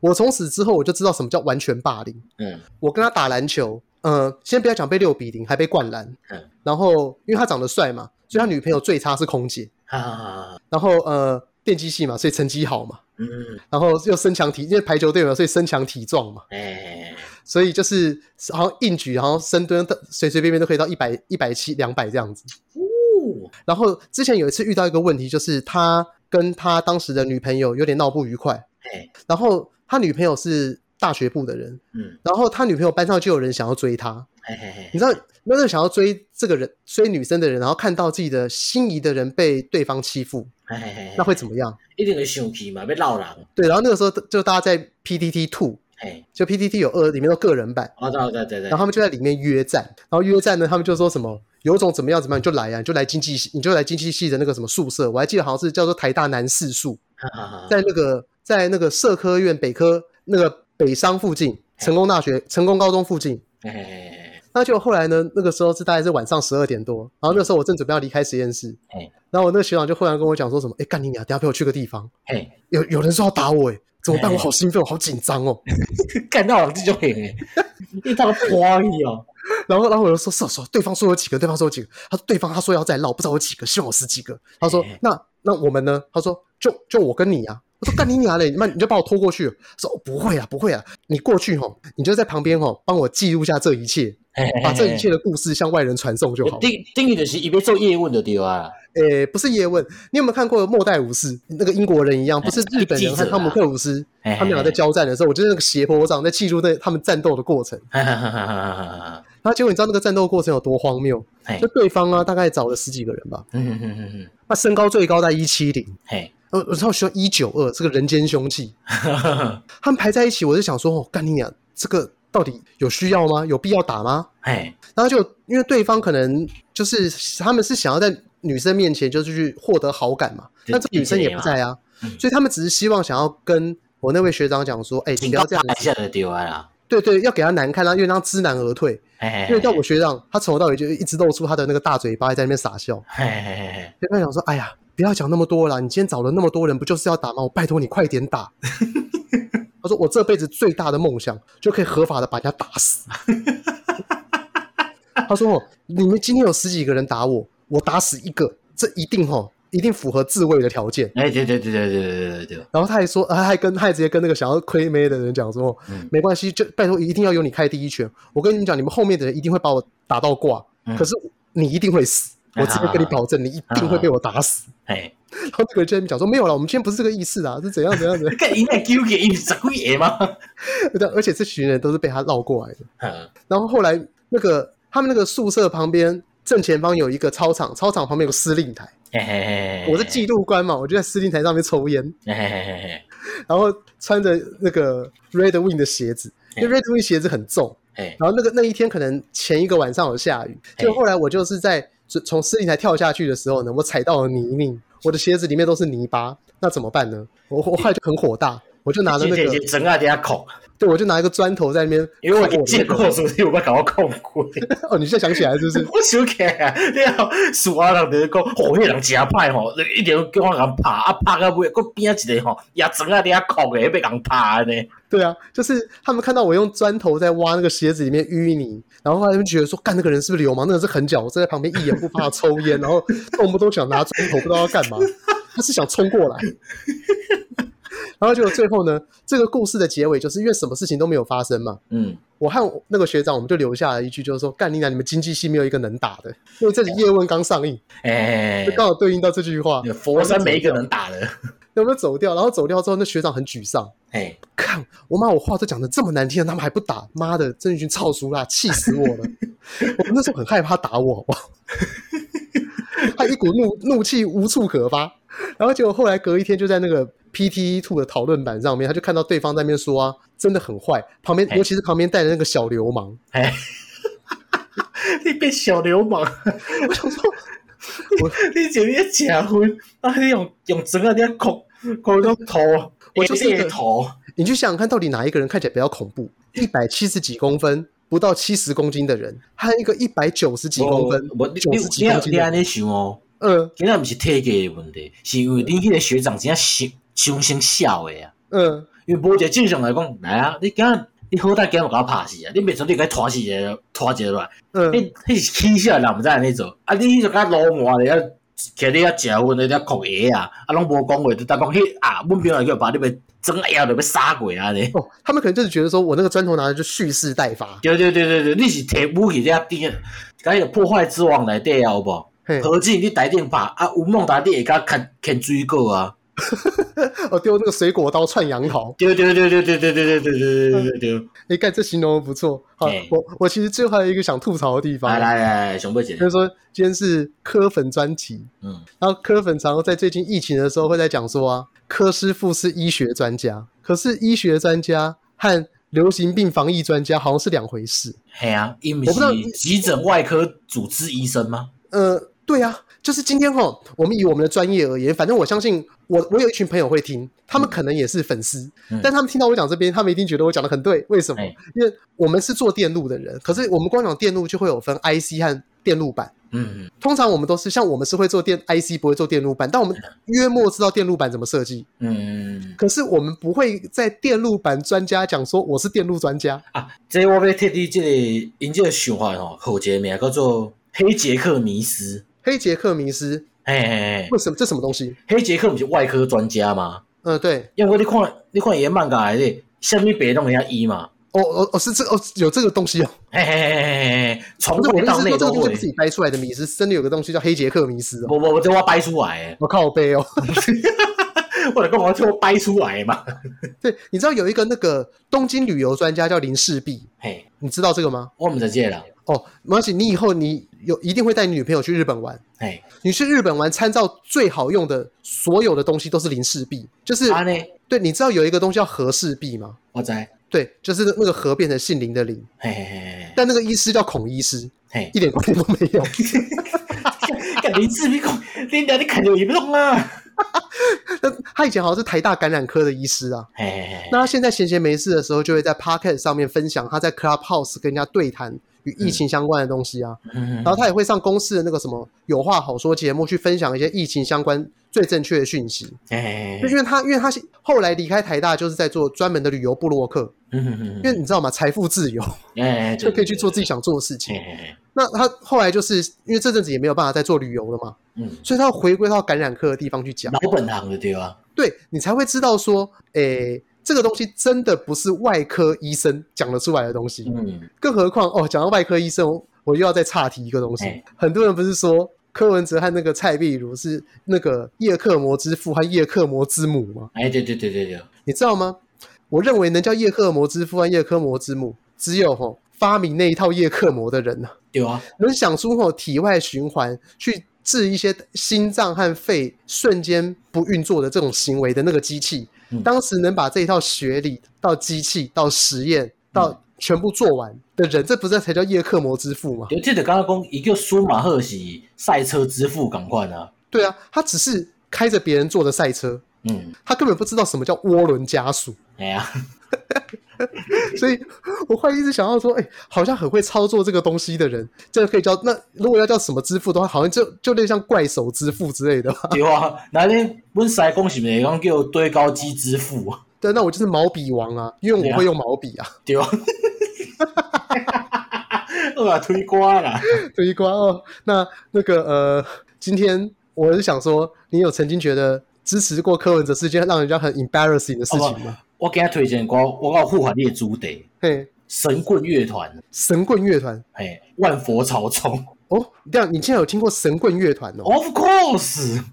我从此之后我就知道什么叫完全霸凌。嗯，我跟他打篮球，嗯、呃，先不要讲被六比零，还被灌篮。嗯，然后因为他长得帅嘛，所以他女朋友最差是空姐。啊，然后呃，电机系嘛，所以成绩好嘛。嗯，然后又身强体，因为排球队嘛，所以身强体壮嘛。哎。所以就是好像硬举，然后深蹲，随随便便都可以到一百、一百七、两百这样子。哦。然后之前有一次遇到一个问题，就是他跟他当时的女朋友有点闹不愉快。嘿。然后他女朋友是大学部的人。嗯。然后他女朋友班上就有人想要追他。嘿嘿嘿。你知道，那个想要追这个人、追女生的人，然后看到自己的心仪的人被对方欺负，嘿嘿嘿。那会怎么样？一定会生气嘛，被闹人。对，然后那个时候就大家在 PTT 吐。哎，就 PTT 有二里面都个人版，哦，对对对对，然后他们就在里面约战，然后约战呢，他们就说什么有种怎么样怎么样，你就来啊，你就来经济系，你就来经济系的那个什么宿舍，我还记得好像是叫做台大南四宿，在那个在那个社科院北科那个北商附近，成功大学成功高中附近，那那就后来呢，那个时候是大概是晚上十二点多，然后那时候我正准备要离开实验室，哎，然后我那个学长就忽然跟我讲说什么，哎，干你娘，等下陪我去个地方，哎，有有人说要打我，哎，怎么办？我好兴奋，我好紧张哦，干到我这种人，哎，你他妈夸你哦。然后，然后我就说：“是说，对方说有几个？对方说有几个？他说对方他说要再绕，不知道有几个，希望我十几个。他说：那那我们呢？他说就就我跟你啊。我说干你娘嘞！那你就把我拖过去。说哦不会啊，不会啊，你过去吼，你就在旁边吼，帮我记录下这一切，把这一切的故事向外人传送就好。定定义的是，一边做叶问的对啊。诶，不是叶问，你有没有看过《末代武士》？那个英国人一样，不是日本人和汤姆克鲁斯，他们俩在交战的时候，我就是那个斜坡上在记录那他们战斗的过程。然后结果你知道那个战斗过程有多荒谬？就对方啊，大概找了十几个人吧。嗯嗯嗯嗯，他身高最高在一七零。嘿，呃，然后需要一九二，这个人间凶器。他们排在一起，我就想说，哦，干你娘，这个到底有需要吗？有必要打吗？哎，然后就因为对方可能就是他们是想要在女生面前就是去获得好感嘛，那这女生也不在啊，所以他们只是希望想要跟我那位学长讲说，哎，你不要这样。对对，要给他难看，然后因为让他知难而退。因为叫我学长，他从头到尾就一直露出他的那个大嘴巴，在那边傻笑。嘿嘿嘿，就跟他讲说：“哎呀，不要讲那么多了，你今天找了那么多人，不就是要打吗？我拜托你快点打。”他说：“我这辈子最大的梦想，就可以合法的把人家打死。”他说：“哦，你们今天有十几个人打我，我打死一个，这一定吼。”一定符合自卫的条件。哎，对对对对对对对对。然后他还说，他还跟他还直接跟那个想要亏妹的人讲说，嗯、没关系，就拜托一定要由你开第一拳。我跟你讲，你们后面的人一定会把我打到挂，嗯、可是你一定会死，我直接跟你保证，你一定会被我打死。哎，然后这个人就在那边讲说，没有了，我们今天不是这个意思啊，是怎样怎样怎样。干 你那纠结，你是故意吗？对，而且这群人都是被他绕过来的。嗯、然后后来那个他们那个宿舍旁边正前方有一个操场，操场旁边有个司令台。嘿嘿嘿嘿，我是记录官嘛，我就在司令台上面抽烟，然后穿着那个 Red Wing 的鞋子，因为 Red Wing 鞋子很重，然后那个那一天可能前一个晚上有下雨，就后来我就是在从司令台跳下去的时候呢，我踩到了泥泞，我的鞋子里面都是泥巴，那怎么办呢？我我后来就很火大，我就拿着那个整啊底下孔。对，我就拿一个砖头在那边，因为我见过，所以我把搞到空过。哦，你现在想起来是不是？我想起来啊，你好，苏阿人就是讲，哦，那人真歹吼，一定要叫我人拍啊，拍到尾，搁边一个吼，也砖啊底下空的，被人拍呢。对啊，就是他们看到我用砖头在挖那个鞋子里面淤泥，然后他们觉得说，干那个人是不是流氓？那个是狠角，我在旁边一言不发抽烟，然后动不动想拿砖头，不知道要干嘛。他是想冲过来。然后结果最后呢，这个故事的结尾就是因为什么事情都没有发生嘛。嗯，我和那个学长我们就留下了一句，就是说干你娘，你们经济系没有一个能打的，因为这里叶问刚上映，哎，就刚好对应到这句话。佛山没一个能打的，有没有走掉？然后走掉之后，那学长很沮丧。哎，看我妈，我话都讲的这么难听，他们还不打，妈的，真一群臭俗啦，气死我了！我们那时候很害怕打我，好不好？他一股怒怒气无处可发，然后结果后来隔一天就在那个。PT Two 的讨论板上面，他就看到对方在那边说啊，真的很坏。旁边，尤其是旁边带的那个小流氓，哎，你变小流氓，我想说，我你姐姐结婚啊，你用用整个点恐恐龙头，我就是一个头。你去想想看，到底哪一个人看起来比较恐怖？一百七十几公分，不到七十公斤的人，还有一个一百九十几公分，九十几公斤的人。嗯，现在不是体格的问题，是因为你那个学长真小。凶性小的呀，嗯，因为无一个正常来讲，来啊，你今日你好歹今日我给他拍死啊，你别说你该拖死一个拖一个落来，嗯，你你是起笑人毋知安尼做，啊，你就甲老满的遐，徛你遐食薰的遐哭爷啊，啊，拢无讲话，就当讲迄啊，阮朋友叫把你们整个腰都被杀鬼啊咧。哦，他们可能就是觉得说我那个砖头拿来就蓄势待发。对对对对对，你是摕武器在遐顶，甲迄个破坏之王来底啊，有无？何止你台顶拍啊，有梦达你会甲牵牵水果啊。我 丢那个水果刀串杨桃，丢丢丢丢丢丢丢丢丢丢丢丢！哎，干这形容的不错。好，我我其实最后还有一个想吐槽的地方。来来来，熊贝姐，就是说今天是柯粉专题，嗯，然后柯粉常常在最近疫情的时候会在讲说啊，柯师傅是医学专家，可是医学专家和流行病防疫专家好像是两回事。嘿啊，我不知道急诊外科主治医生吗？呃，对啊。就是今天哈，我们以我们的专业而言，反正我相信我我有一群朋友会听，他们可能也是粉丝，嗯、但他们听到我讲这边，他们一定觉得我讲的很对。为什么？欸、因为我们是做电路的人，可是我们光讲电路就会有分 IC 和电路板。嗯，通常我们都是像我们是会做电 IC，不会做电路板，但我们约莫知道电路板怎么设计。嗯，可是我们不会在电路板专家讲说我是电路专家啊。这我要特地这个因这个想法吼，好一个名叫做黑杰克迷思。黑杰克迷思，哎哎哎，为什么这什么东西？黑杰克不是外科专家吗？嗯，对，因为你看你看伊漫画里，下面别弄人家医嘛。哦哦哦，是这哦，有这个东西哦。嘿嘿嘿嘿嘿，从头到尾都是自己掰出来的迷思，真的有个东西叫黑杰克迷思哦。我我我这我掰出来，我靠我背哦。我来跟我这我掰出来嘛。对，你知道有一个那个东京旅游专家叫林氏璧，嘿，你知道这个吗？我们在这了。哦，没关系，你以后你有一定会带你女朋友去日本玩。哎，你去日本玩，参照最好用的所有的东西都是林氏璧，就是。对，你知道有一个东西叫和氏璧吗？我知。对，就是那个和变成姓林的林。嘿嘿嘿。但那个医师叫孔医师，嘿，一点关系都没有。林氏璧孔，你你看就严重啊。那他以前好像是台大感染科的医师啊。那他现在闲闲没事的时候，就会在 Podcast 上面分享他在 Clubhouse 跟人家对谈。与疫情相关的东西啊，嗯、然后他也会上公司的那个什么有话好说节目去分享一些疫情相关最正确的讯息。哎，就因为他，因为他后来离开台大，就是在做专门的旅游部落客。因为你知道吗？财富自由，哎，就可以去做自己想做的事情。那他后来就是因为这阵子也没有办法再做旅游了嘛，嗯，所以他要回归到感染科的地方去讲。老本行的对吧？对，你才会知道说，诶。这个东西真的不是外科医生讲得出来的东西，嗯，更何况哦，讲到外科医生，我又要再岔题一个东西。欸、很多人不是说柯文哲和那个蔡壁如是那个叶克膜之父和叶克膜之母吗？哎，对对对对对，你知道吗？我认为能叫叶克膜之父和叶克膜之母，只有吼、哦、发明那一套叶克膜的人呢。有啊，能想出吼、哦、体外循环去治一些心脏和肺瞬间不运作的这种行为的那个机器。当时能把这一套学理到机器到实验到全部做完的人，这不是才叫叶克膜之父吗？我记得刚刚讲一个舒马赫是赛车之父，赶快啊！对啊，他只是开着别人做的赛车，嗯，他根本不知道什么叫涡轮加速。哎呀。所以，我会一直想要说，哎、欸，好像很会操作这个东西的人，这个可以叫那如果要叫什么之父的话，好像就就类似像怪手之父之类的。对啊，那你问塞公是不是讲叫堆高机之父？对，那我就是毛笔王啊，因为我会用毛笔啊。对啊，我啊推瓜啦，推瓜哦。那那个呃，今天我是想说，你有曾经觉得支持过柯文哲是件让人家很 embarrassing 的事情吗？我给他推荐过，我告护法列朱德，嘿，神棍乐团，神棍乐团，嘿，万佛朝宗。哦，这样你竟然有听过神棍乐团哦？Of course，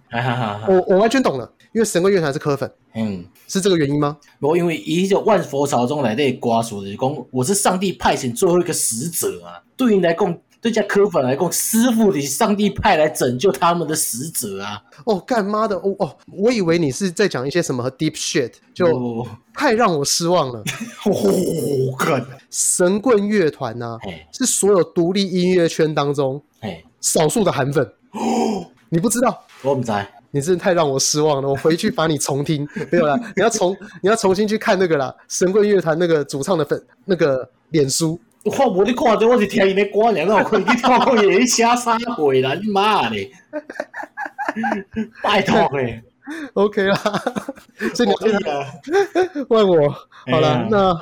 我我完全懂了，因为神棍乐团是柯粉，嗯，是这个原因吗？我因为以这万佛朝宗来的瓜说的讲，我是上帝派遣最后一个使者啊，对你来讲。对家科粉来讲，师傅你上帝派来拯救他们的使者啊！哦，干妈的哦哦，我以为你是在讲一些什么 deep shit，就太让我失望了。哦，干神棍乐团呐，是所有独立音乐圈当中少数的韩粉。哦，你不知道？我不知道，你真的太让我失望了。我回去把你重听，没有啦，你要重你要重新去看那个啦，神棍乐团那个主唱的粉那个脸书。我无你看着，我是听伊咧歌，然后可以去跳过伊咧写啥会啦？你妈嘞！拜托诶，OK 啦，所以你可以问我好了。那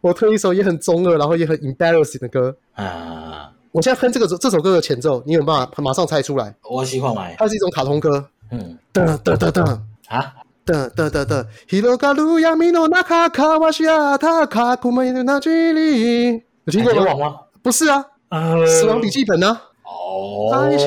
我推一首也很中二，然后也很 embarrassing 的歌啊。我现在哼这个这首歌的前奏，你有办法马上猜出来？我喜欢买，它是一种卡通歌。嗯，噔噔噔噔啊，噔噔噔噔。有听过吗？吗？不是啊，呃，死亡笔记本呢？哦，还是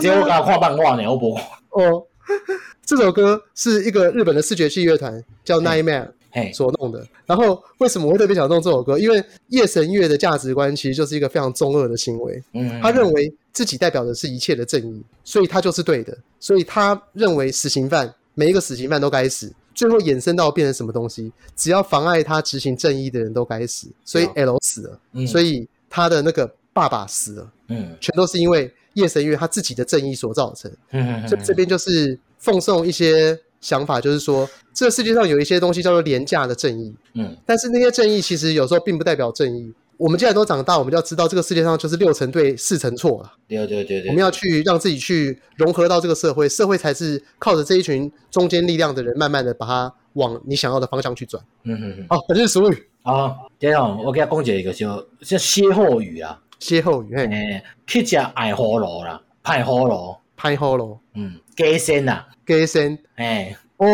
只有我看漫画呢，我不哦。这首歌是一个日本的视觉系乐团叫 Nightmare 所弄的。然后为什么我会特别想弄这首歌？因为夜神月的价值观其实就是一个非常中二的行为。嗯，他认为自己代表的是一切的正义，所以他就是对的。所以他认为死刑犯每一个死刑犯都该死。最后衍生到变成什么东西？只要妨碍他执行正义的人都该死，所以 L 死了，嗯、所以他的那个爸爸死了，嗯，全都是因为夜神月他自己的正义所造成。嗯嗯，所以这边就是奉送一些想法，就是说，这个世界上有一些东西叫做廉价的正义。嗯，但是那些正义其实有时候并不代表正义。我们既然都长大，我们就要知道这个世界上就是六成对，四成错了。对对对对，我们要去让自己去融合到这个社会，社会才是靠着这一群中间力量的人，慢慢的把它往你想要的方向去转。嗯嗯嗯。哦，本日俗语。哦，对哦，我给他讲解一个叫叫歇后语啊。歇后语，嘿，欸、去食爱葫芦啦，歹葫芦，歹葫芦，嗯，鸡仙呐，鸡身，哎，哦，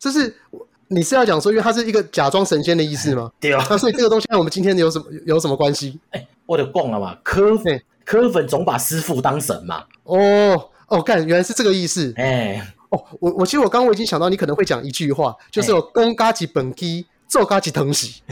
这是你是要讲说，因为它是一个假装神仙的意思吗？对啊，那所以这个东西跟我们今天有什么有什么关系？哎、欸，我的供了嘛，科粉科粉总把师傅当神嘛。哦哦，干，原来是这个意思。哎、欸，哦，我我其实我刚刚我已经想到，你可能会讲一句话，就是有公家级本机。做家己疼死，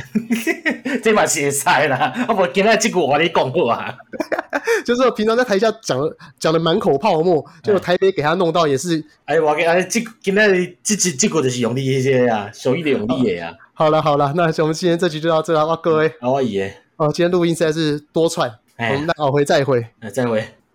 这嘛是会使啦。我无今仔即句我跟你讲过啊，就是我平常在台下讲讲的满口泡沫，结果台北给他弄到也是。哎，我给哎，这今仔这这这个就是用力一些啊，手艺的用力的呀。好了好了，那我们今天这集就到这了，哇，各位。好，我爷。哦，今天录音实在是多串，我们那好回再会，再会。